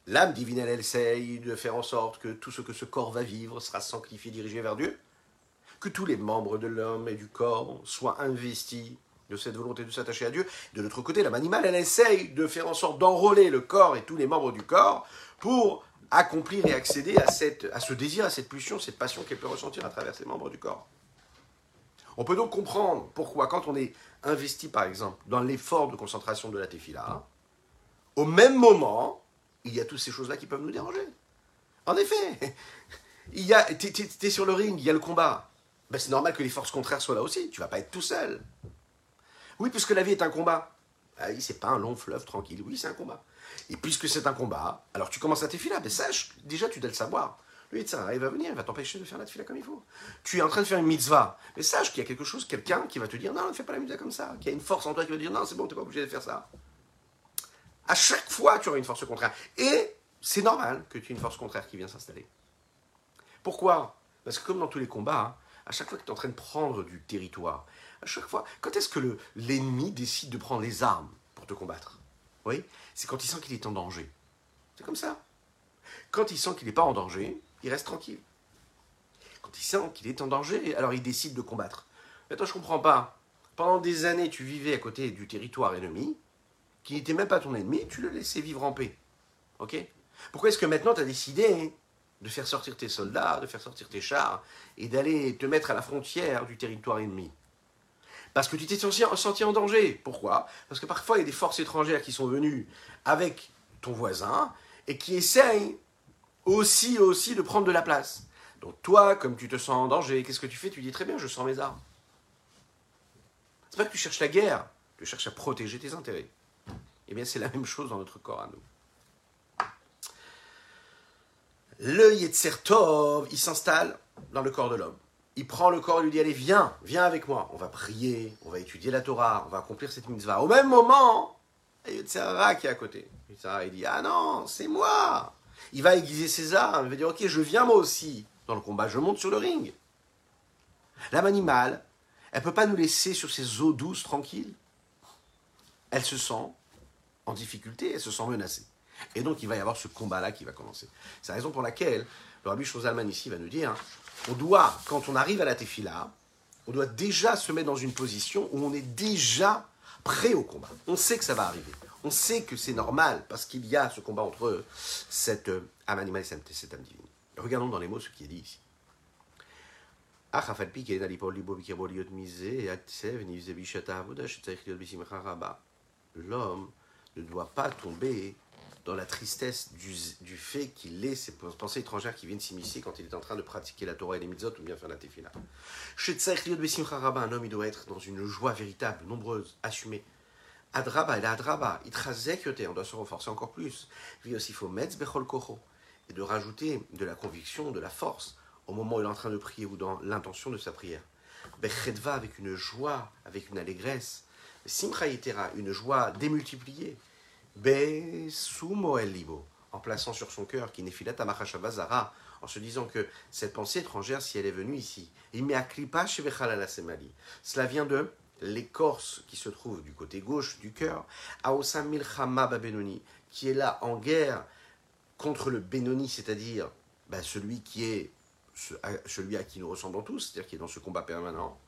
L'âme divine, elle essaye de faire en sorte que tout ce que ce corps va vivre sera sanctifié, dirigé vers Dieu, que tous les membres de l'homme et du corps soient investis de cette volonté de s'attacher à Dieu. De l'autre côté, l'âme animale, elle essaye de faire en sorte d'enrôler le corps et tous les membres du corps pour accomplir et accéder à, ce désir, à cette pulsion, cette passion qu'elle peut ressentir à travers ses membres du corps. On peut donc comprendre pourquoi, quand on est investi, par exemple, dans l'effort de concentration de la tefila, au même moment, il y a toutes ces choses-là qui peuvent nous déranger. En effet, il y a, t'es, es sur le ring, il y a le combat. Ben, c'est normal que les forces contraires soient là aussi. Tu vas pas être tout seul. Oui, puisque la vie est un combat. Ah oui, c'est pas un long fleuve tranquille. Oui, c'est un combat. Et puisque c'est un combat, alors tu commences à t'effiler. Mais sache, déjà, tu dois le savoir. Lui, ça, il va venir, il va t'empêcher de faire la tefila comme il faut. Tu es en train de faire une mitzvah. Mais sache qu'il y a quelque chose, quelqu'un qui va te dire non, ne fais pas la mitzvah comme ça. Qu'il y a une force en toi qui va te dire non, c'est bon, tu n'es pas obligé de faire ça. À chaque fois, tu auras une force contraire. Et c'est normal que tu aies une force contraire qui vient s'installer. Pourquoi? Parce que comme dans tous les combats, hein, à chaque fois que tu es en train de prendre du territoire, à chaque fois, quand est-ce que l'ennemi décide de prendre les armes pour te combattre? Oui C'est quand il sent qu'il est en danger. C'est comme ça. Quand il sent qu'il n'est pas en danger, il reste tranquille. Quand il sent qu'il est en danger, alors il décide de combattre. Mais toi, je comprends pas. Pendant des années, tu vivais à côté du territoire ennemi, qui n'était même pas ton ennemi, tu le laissais vivre en paix. Ok? Pourquoi est-ce que maintenant tu as décidé de faire sortir tes soldats, de faire sortir tes chars, et d'aller te mettre à la frontière du territoire ennemi? Parce que tu t'es senti en danger. Pourquoi? Parce que parfois, il y a des forces étrangères qui sont venues avec ton voisin et qui essayent aussi, aussi de prendre de la place. Donc toi, comme tu te sens en danger, qu'est-ce que tu fais? Tu dis très bien, je sens mes armes. C'est pas que tu cherches la guerre, tu cherches à protéger tes intérêts. Eh bien, c'est la même chose dans notre corps à nous. Le Yetzer Tov, il s'installe dans le corps de l'homme. Il prend le corps et lui dit Allez, viens, viens avec moi. On va prier, on va étudier la Torah, on va accomplir cette mitzvah. Au même moment, il y a qui est à côté. Il dit Ah non, c'est moi il va aiguiser ses armes, il va dire Ok, je viens moi aussi dans le combat, je monte sur le ring. L'âme animale, elle ne peut pas nous laisser sur ses eaux douces, tranquilles. Elle se sent en difficulté, elle se sent menacée. Et donc il va y avoir ce combat-là qui va commencer. C'est la raison pour laquelle le Rabbi Shozalman ici va nous dire on doit, quand on arrive à la tefila, on doit déjà se mettre dans une position où on est déjà prêt au combat. On sait que ça va arriver. On sait que c'est normal parce qu'il y a ce combat entre cette âme animale et cette âme divine. Regardons dans les mots ce qui est dit ici. L'homme ne doit pas tomber dans la tristesse du, fait qu'il ait ces pensées étrangères qui viennent s'immiscer quand il est en train de pratiquer la Torah et les mitzvot ou bien faire la tefila. Un homme, il doit être dans une joie véritable, nombreuse, assumée. Adraba, il a adraba, on doit se renforcer encore plus. aussi faut et de rajouter de la conviction, de la force au moment où il est en train de prier ou dans l'intention de sa prière. Bechedva avec une joie, avec une allégresse. Simcha une joie démultipliée. Besumo el en plaçant sur son cœur, qui nefilat amachashavazara, en se disant que cette pensée étrangère, si elle est venue ici, cela vient de l'écorce qui se trouve du côté gauche du cœur, Aosam Milchama Benoni, qui est là en guerre contre le Benoni, c'est-à-dire bah, celui qui est celui à qui nous ressemblons tous, c'est-à-dire qui est dans ce combat permanent,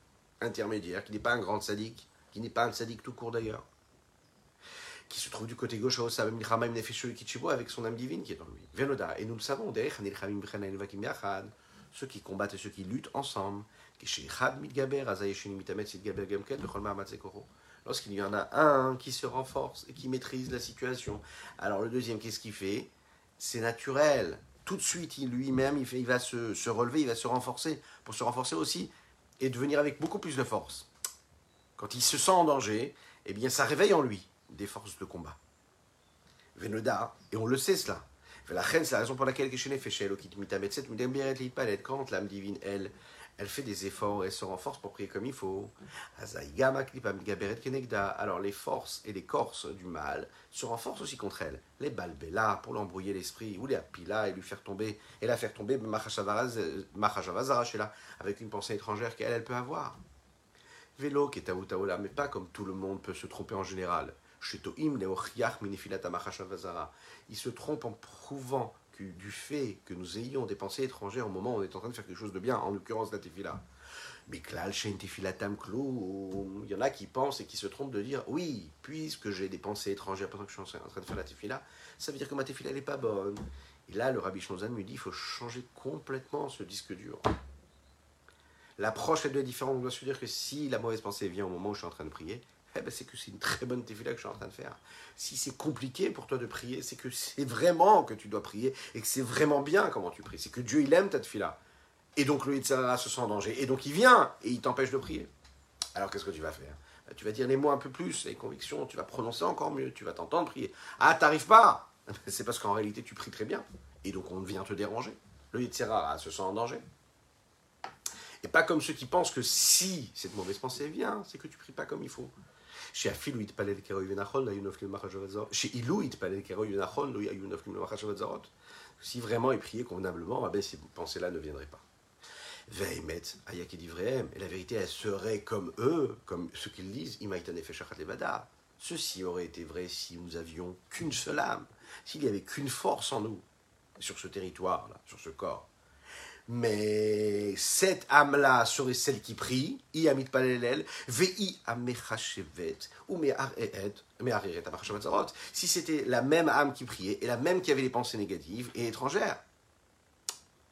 intermédiaire, qui n'est pas un grand sadique, qui n'est pas un sadique tout court d'ailleurs, qui se trouve du côté gauche avec son âme divine qui est en lui. Et nous le savons, ceux qui combattent et ceux qui luttent ensemble, Lorsqu'il y en a un qui se renforce et qui maîtrise la situation, alors le deuxième, qu'est-ce qu'il fait? C'est naturel. Tout de suite, lui-même, il, il va se, relever, il va se renforcer, pour se renforcer aussi et devenir avec beaucoup plus de force. Quand il se sent en danger, eh bien, ça réveille en lui des forces de combat. Venoda, et on le sait cela. C'est la raison pour laquelle quand l'âme divine, elle, elle fait des efforts, elle se renforce pour prier comme il faut. Alors les forces et les corses du mal se renforcent aussi contre elle. Les balbela pour l'embrouiller l'esprit, ou les apila et lui faire tomber, et la faire tomber avec une pensée étrangère qu'elle elle peut avoir. Vélo qui est mais pas comme tout le monde peut se tromper en général. Il se trompe en prouvant du fait que nous ayons des pensées étrangères au moment où on est en train de faire quelque chose de bien, en l'occurrence la tefila. Mais il y en a qui pensent et qui se trompent de dire oui, puisque j'ai des pensées étrangères pendant que je suis en train de faire la tefila, ça veut dire que ma tefila n'est pas bonne. Et là, le rabbi Shnozan me dit il faut changer complètement ce disque dur. L'approche, elle doit être différente. On doit se dire que si la mauvaise pensée vient au moment où je suis en train de prier, eh ben, c'est que c'est une très bonne tefila que je suis en train de faire. Si c'est compliqué pour toi de prier, c'est que c'est vraiment que tu dois prier et que c'est vraiment bien comment tu pries. C'est que Dieu, il aime ta tefila. Et donc le Yitzhara se sent en danger. Et donc il vient et il t'empêche de prier. Alors qu'est-ce que tu vas faire? Ben, Tu vas dire les mots un peu plus, les convictions, tu vas prononcer encore mieux, tu vas t'entendre prier. Ah, t'arrives pas [LAUGHS] C'est parce qu'en réalité tu pries très bien. Et donc on vient te déranger. Le Yitzhara se sent en danger. Et pas comme ceux qui pensent que si cette mauvaise pensée vient, c'est que tu pries pas comme il faut. Chez Afilou Itpalel Keroy Venachon, là Yunoflim Machashavatzarot. Chez Ilou Itpalel Keroy Venachon, là Yunoflim Machashavatzarot. Si vraiment il priait convenablement, ben, ces pensées-là ne viendraient pas. Veimet, Ayak et la vérité, elle serait comme eux, comme ce qu'ils disent, Feshachat Levada. Ceci aurait été vrai si nous avions qu'une seule âme, s'il n'y avait qu'une force en nous, sur ce territoire-là, sur ce corps. Mais cette âme-là serait celle qui prie, i amit palelel, vei amechashevet, ou si c'était la même âme qui priait, et la même qui avait les pensées négatives et étrangères.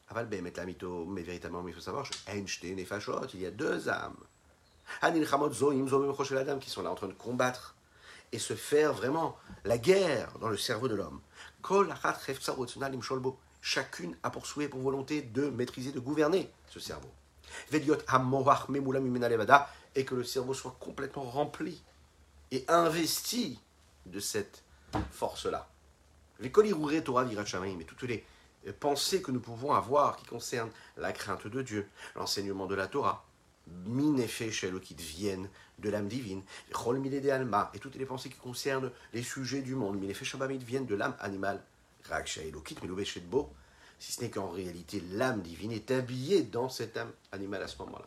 Aval behemet la mito, mais véritablement, il faut savoir, Einstein et Fashot, il y a deux âmes. Anil chamot zoim zomim adam, qui sont là en train de combattre et se faire vraiment la guerre dans le cerveau de l'homme. Kol achat cheftsarot im sholbo chacune a pour souhait, pour volonté de maîtriser, de gouverner ce cerveau. Et que le cerveau soit complètement rempli et investi de cette force-là. Mais toutes les pensées que nous pouvons avoir qui concernent la crainte de Dieu, l'enseignement de la Torah, qui viennent de l'âme divine, et toutes les pensées qui concernent les sujets du monde, viennent de l'âme animale, si ce n'est qu'en réalité l'âme divine est habillée dans cette âme animale à ce moment-là.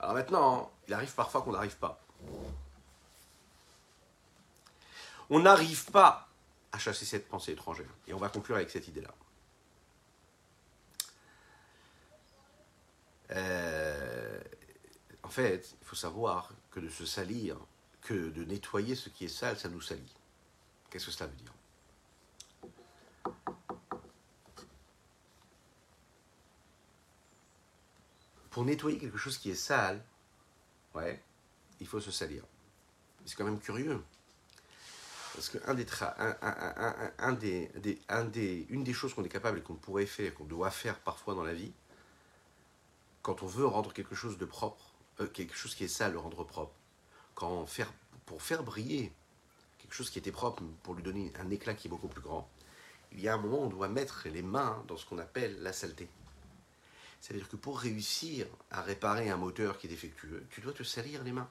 Alors maintenant, il arrive parfois qu'on n'arrive pas. On n'arrive pas à chasser cette pensée étrangère. Et on va conclure avec cette idée-là. Euh, en fait, il faut savoir que de se salir, que de nettoyer ce qui est sale, ça nous salit. Qu'est-ce que cela veut dire? Pour nettoyer quelque chose qui est sale, ouais, il faut se salir. C'est quand même curieux. Parce que une des choses qu'on est capable et qu'on pourrait faire, qu'on doit faire parfois dans la vie, quand on veut rendre quelque chose de propre, euh, quelque chose qui est sale, le rendre propre, quand faire, pour faire briller quelque chose qui était propre, pour lui donner un éclat qui est beaucoup plus grand, il y a un moment où on doit mettre les mains dans ce qu'on appelle la saleté. C'est-à-dire que pour réussir à réparer un moteur qui est défectueux, tu dois te salir les mains.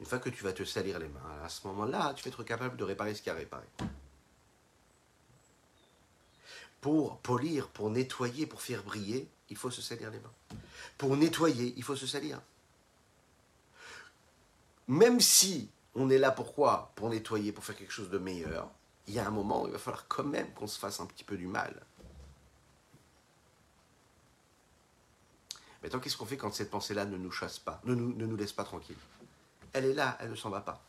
Une fois que tu vas te salir les mains, à ce moment-là, tu vas être capable de réparer ce qui a réparé. Pour polir, pour nettoyer, pour faire briller, il faut se salir les mains. Pour nettoyer, il faut se salir. Même si on est là pourquoi Pour nettoyer, pour faire quelque chose de meilleur, il y a un moment où il va falloir quand même qu'on se fasse un petit peu du mal. Maintenant, qu'est-ce qu'on fait quand cette pensée-là ne nous chasse pas, ne nous, ne nous laisse pas tranquille? Elle est là, elle ne s'en va pas.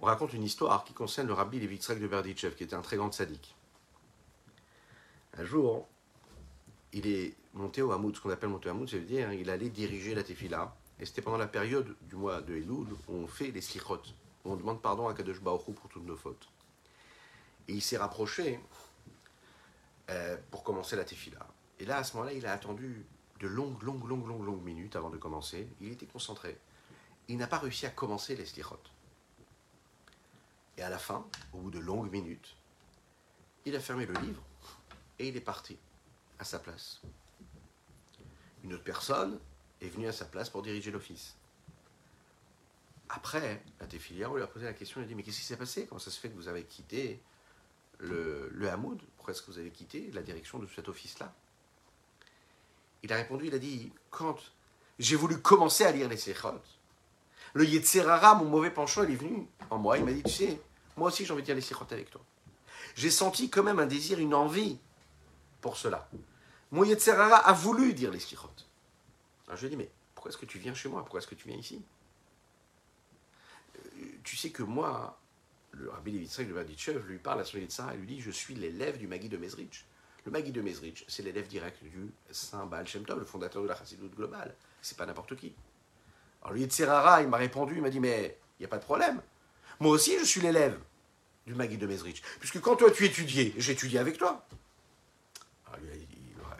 On raconte une histoire qui concerne le rabbi Levitzrek de Berditchev, qui était un très grand sadique. Un jour, il est monté au Hamoud, ce qu'on appelle monter au Hamoud, ça veut dire qu'il allait diriger la tefila. Et c'était pendant la période du mois de Elul où on fait les slichot, où on demande pardon à Kadosh Baruch pour toutes nos fautes. Et il s'est rapproché euh, pour commencer la tefila. Et là, à ce moment-là, il a attendu de longues, longues, longues, longues, longues minutes avant de commencer. Il était concentré. Il n'a pas réussi à commencer les slichot. Et à la fin, au bout de longues minutes, il a fermé le livre et il est parti à sa place. Une autre personne est venue à sa place pour diriger l'office. Après, la Tefiliar, on lui a posé la question, il a dit, mais qu'est-ce qui s'est passé? Comment ça se fait que vous avez quitté le, le Hamoud? Pourquoi est-ce que vous avez quitté la direction de cet office-là? Il a répondu, il a dit, quand j'ai voulu commencer à lire les Sechot, le Yetzerara, mon mauvais penchant, il est venu en moi. Il m'a dit, tu sais, moi aussi j'ai envie de lire les avec toi. J'ai senti quand même un désir, une envie pour cela. Mon Yetzerara a voulu dire les Sechot. Alors je lui ai dit, mais pourquoi est-ce que tu viens chez moi? Pourquoi est-ce que tu viens ici? Euh, Tu sais que moi, le Rabbi Levitzrek de Berditchev lui parle à son Yetzerara et lui dit, je suis l'élève du Magui de Mezrich. Le Magui de Mezrich, c'est l'élève direct du Saint Baal Shem Tov, le fondateur de la Chassidoute globale. C'est pas n'importe qui. Alors lui, Yetzerara, il m'a répondu, il m'a dit, mais il n'y a pas de problème. Moi aussi, je suis l'élève du Magui de Mezrich. Puisque quand toi tu étudiais, j'étudiais avec toi. Il-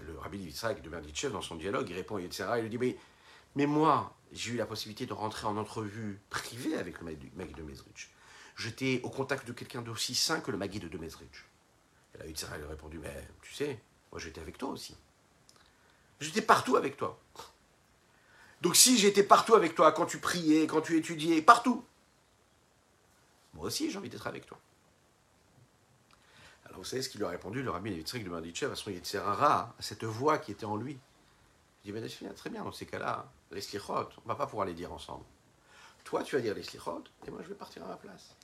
le Rabbi Yitzhak de Berditchev, dans son dialogue, il répond Yetzerara, il lui dit, mais, mais moi, j'ai eu la possibilité de rentrer en entrevue privée avec le Magui de Mezrich. J'étais au contact de quelqu'un d'aussi saint que le Magui de Mezrich. Et là, lui a répondu, mais tu sais, moi j'étais avec toi aussi. J'étais partout avec toi. Donc si j'étais partout avec toi, quand tu priais, quand tu étudiais, partout, moi aussi j'ai envie d'être avec toi. Alors vous savez ce qu'il lui a répondu, le rabbi Levitzrik de Berditchev, à son Yetzerara, à cette voix qui était en lui. Il dit, ben très bien, dans ces cas-là, les slichot, on va pas pouvoir les dire ensemble. Toi, tu vas dire les slichot, et moi je vais partir à ma place.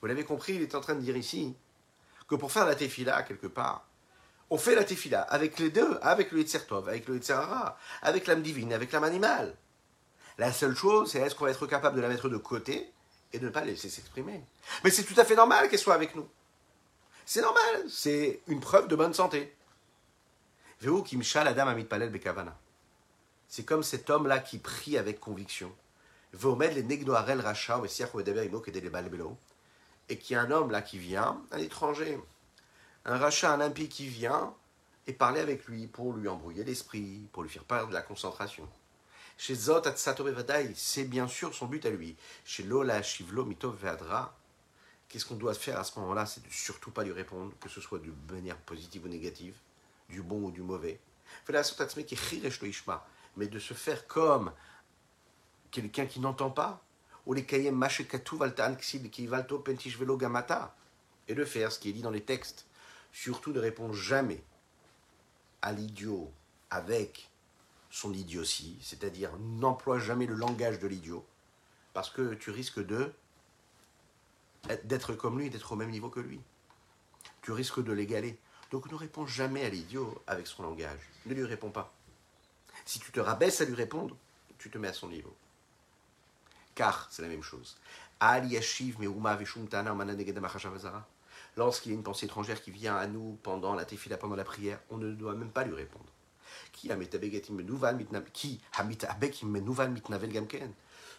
Vous l'avez compris, il est en train de dire ici que pour faire la tefila, quelque part, on fait la tefila avec les deux, avec le Yetzertov, avec le Yetzerara, avec l'âme divine, avec l'âme animale. La seule chose, c'est est-ce qu'on va être capable de la mettre de côté et de ne pas la laisser s'exprimer. Mais c'est tout à fait normal qu'elle soit avec nous. C'est normal, c'est une preuve de bonne santé. C'est comme cet homme-là qui prie avec conviction. Et qui est un homme là qui vient, un étranger, un rachat, un impie qui vient et parler avec lui pour lui embrouiller l'esprit, pour lui faire perdre la concentration. Chez Zot Atsato c'est bien sûr son but à lui. Chez Lola Shivlo Mitov Vedra, qu'est-ce qu'on doit faire à ce moment-là? C'est de surtout pas lui répondre, que ce soit de manière positive ou négative, du bon ou du mauvais. Mais de se faire comme quelqu'un qui n'entend pas, ou les gamata, et de faire ce qui est dit dans les textes. Surtout ne répondre jamais à l'idiot avec son idiotie, c'est-à-dire n'emploie jamais le langage de l'idiot, parce que tu risques de d'être comme lui, d'être au même niveau que lui. Tu risques de l'égaler. Donc ne réponds jamais à l'idiot avec son langage. Ne lui réponds pas. Si tu te rabaisses à lui répondre, tu te mets à son niveau. Car c'est la même chose. Lorsqu'il y a une pensée étrangère qui vient à nous pendant la tefila, pendant la prière, on ne doit même pas lui répondre. Qui.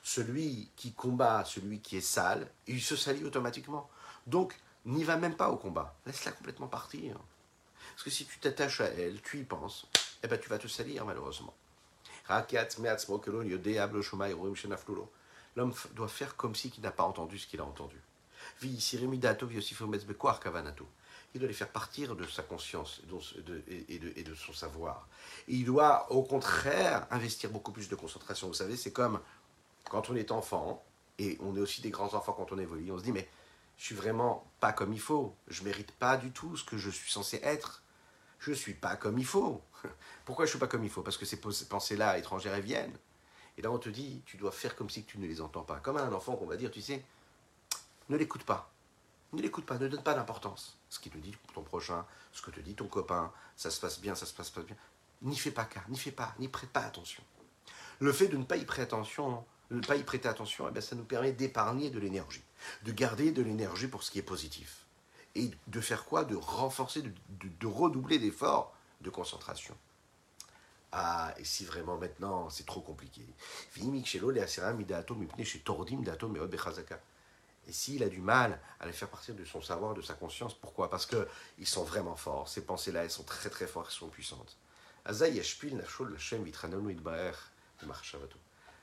Celui qui combat, celui qui est sale, il se salit automatiquement. Donc, n'y va même pas au combat. Laisse-la complètement partir. Parce que si tu t'attaches à elle, tu y penses, eh ben tu vas te salir malheureusement. L'homme doit faire comme si il n'a pas entendu ce qu'il a entendu. Il doit les faire partir de sa conscience et de- son savoir. Et il doit au contraire investir beaucoup plus de concentration. Vous savez, c'est comme quand on est enfant, et on est aussi des grands enfants quand on évolue, on se dit mais je suis vraiment pas comme il faut, je mérite pas du tout ce que je suis censé être, je suis pas comme il faut. [LAUGHS] Pourquoi je suis pas comme il faut? Parce que ces pensées-là étrangères elles viennent. Et là on te dit, tu dois faire comme si tu ne les entends pas. Comme un enfant qu'on va dire, tu sais, ne l'écoute pas. Ne l'écoute pas, ne donne pas d'importance. Ce qui te dit ton prochain, ce que te dit ton copain, ça se passe bien, ça se passe pas bien. N'y fais pas cas, n'y fais pas, n'y prête pas attention. Le fait de ne pas y prêter attention, ne pas eh bien, ça nous permet d'épargner de l'énergie, de garder de l'énergie pour ce qui est positif. Et de faire quoi? De renforcer, de, redoubler d'efforts de concentration. Ah, et si vraiment maintenant c'est trop compliqué. Chez tordim dato meod bechazaka. Et s'il a du mal à les faire partir de son savoir, de sa conscience, pourquoi? Parce qu'ils sont vraiment forts. Ces pensées-là, elles sont très très fortes, elles sont puissantes.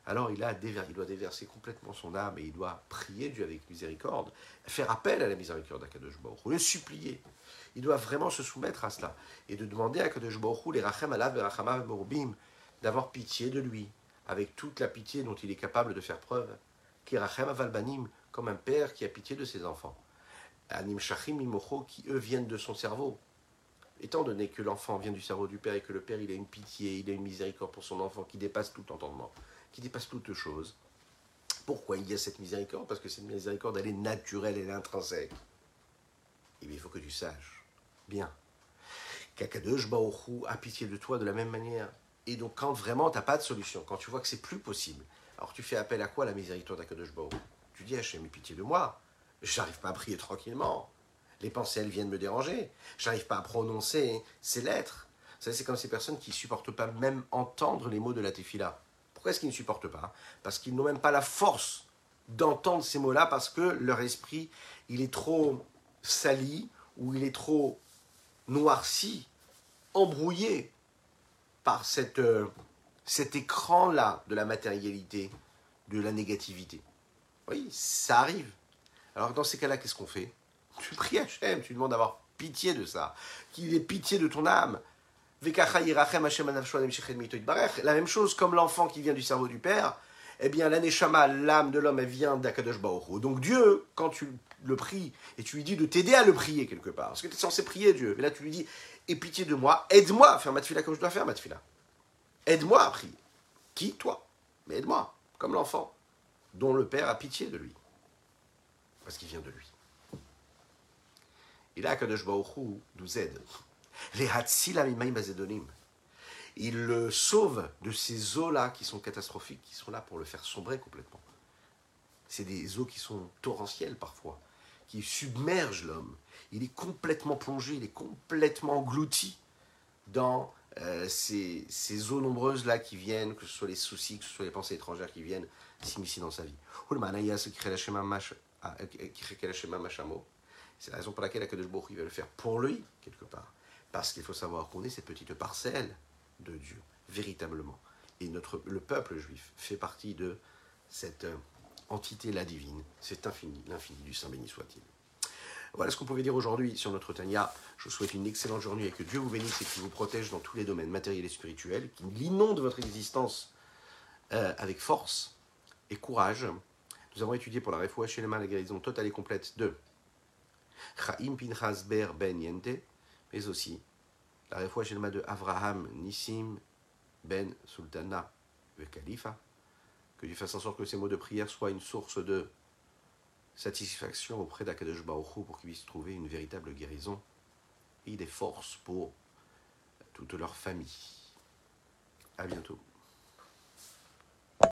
Alors il, a il doit déverser complètement son âme et il doit prier Dieu avec miséricorde, faire appel à la miséricorde Hu, le supplier. Il doit vraiment se soumettre à cela et de demander à Kadosh Baruch Hu, les rachem alav d'avoir pitié de lui, avec toute la pitié dont il est capable de faire preuve. Qui rachem avalbanim, comme un père qui a pitié de ses enfants. Anim shachim mimocho, qui eux viennent de son cerveau. étant donné que l'enfant vient du cerveau du père et que le père il a une pitié, il a une miséricorde pour son enfant qui dépasse tout entendement, qui dépasse toute chose, pourquoi il y a cette miséricorde? Parce que cette miséricorde, elle est naturelle, elle est intrinsèque. Et bien, il faut que tu saches bien qu'Akadosh Baoru a pitié de toi de la même manière. Et donc, quand vraiment tu n'as pas de solution, quand tu vois que c'est plus possible, alors tu fais appel à quoi la miséricorde d'Akadosh Baoru Tu dis Hachem, aie pitié de moi. J'arrive pas à prier tranquillement. Les pensées, viennent me déranger. J'arrive pas à prononcer ces lettres. c'est comme ces personnes qui supportent pas même entendre les mots de la tefila. Pourquoi est-ce qu'ils ne supportent pas? Parce qu'ils n'ont même pas la force d'entendre ces mots-là parce que leur esprit, il est trop sali ou il est trop noirci, embrouillé par euh, cet écran-là de la matérialité, de la négativité. Oui, ça arrive. Alors dans ces cas-là, qu'est-ce qu'on fait? Tu pries Hachem, tu demandes d'avoir pitié de ça, qu'il ait pitié de ton âme. La même chose comme l'enfant qui vient du cerveau du père, eh bien l'aneshama, l'âme de l'homme, elle vient d'Akadosh Donc Dieu, quand tu le pries et tu lui dis de t'aider à le prier quelque part, parce que tu es censé prier Dieu, mais là tu lui dis, aie pitié de moi, aide-moi à faire ma tefila comme je dois faire ma tefila. Aide-moi à prier. Qui? Toi. Mais aide-moi, comme l'enfant, dont le père a pitié de lui parce qu'il vient de lui. Et là, Kadosh Baruch nous aide. [LAUGHS] Les Il le sauve de ces eaux-là qui sont catastrophiques, qui sont là pour le faire sombrer complètement. C'est des eaux qui sont torrentielles parfois, qui submergent l'homme. Il est complètement plongé, il est complètement englouti dans euh, ces, ces, eaux nombreuses-là qui viennent, que ce soit les soucis, que ce soit les pensées étrangères qui viennent s'immiscer dans sa vie. C'est la raison pour laquelle Akadosh Baruch va le faire pour lui, quelque part. Parce qu'il faut savoir qu'on est cette petite parcelle de Dieu, véritablement. Et notre, le peuple juif fait partie de cette euh, entité-là divine, cet infini, l'infini du Saint béni soit-il. Voilà ce qu'on pouvait dire aujourd'hui sur notre Tania. Je vous souhaite une excellente journée et que Dieu vous bénisse et qu'il vous protège dans tous les domaines matériels et spirituels, qu'il inonde votre existence euh, avec force et courage. Nous avons étudié pour la Refoua Shelema la guérison totale et complète de Chaim Pinchas Ber Ben Yente, mais aussi la Refoua Shelema de Avraham Nissim Ben Sultana le Khalifa. Que Dieu fasse en sorte que ces mots de prière soient une source de satisfaction auprès d'Akadosh Baruch pour qu'ils puissent trouver une véritable guérison et des forces pour toute leur famille. À bientôt.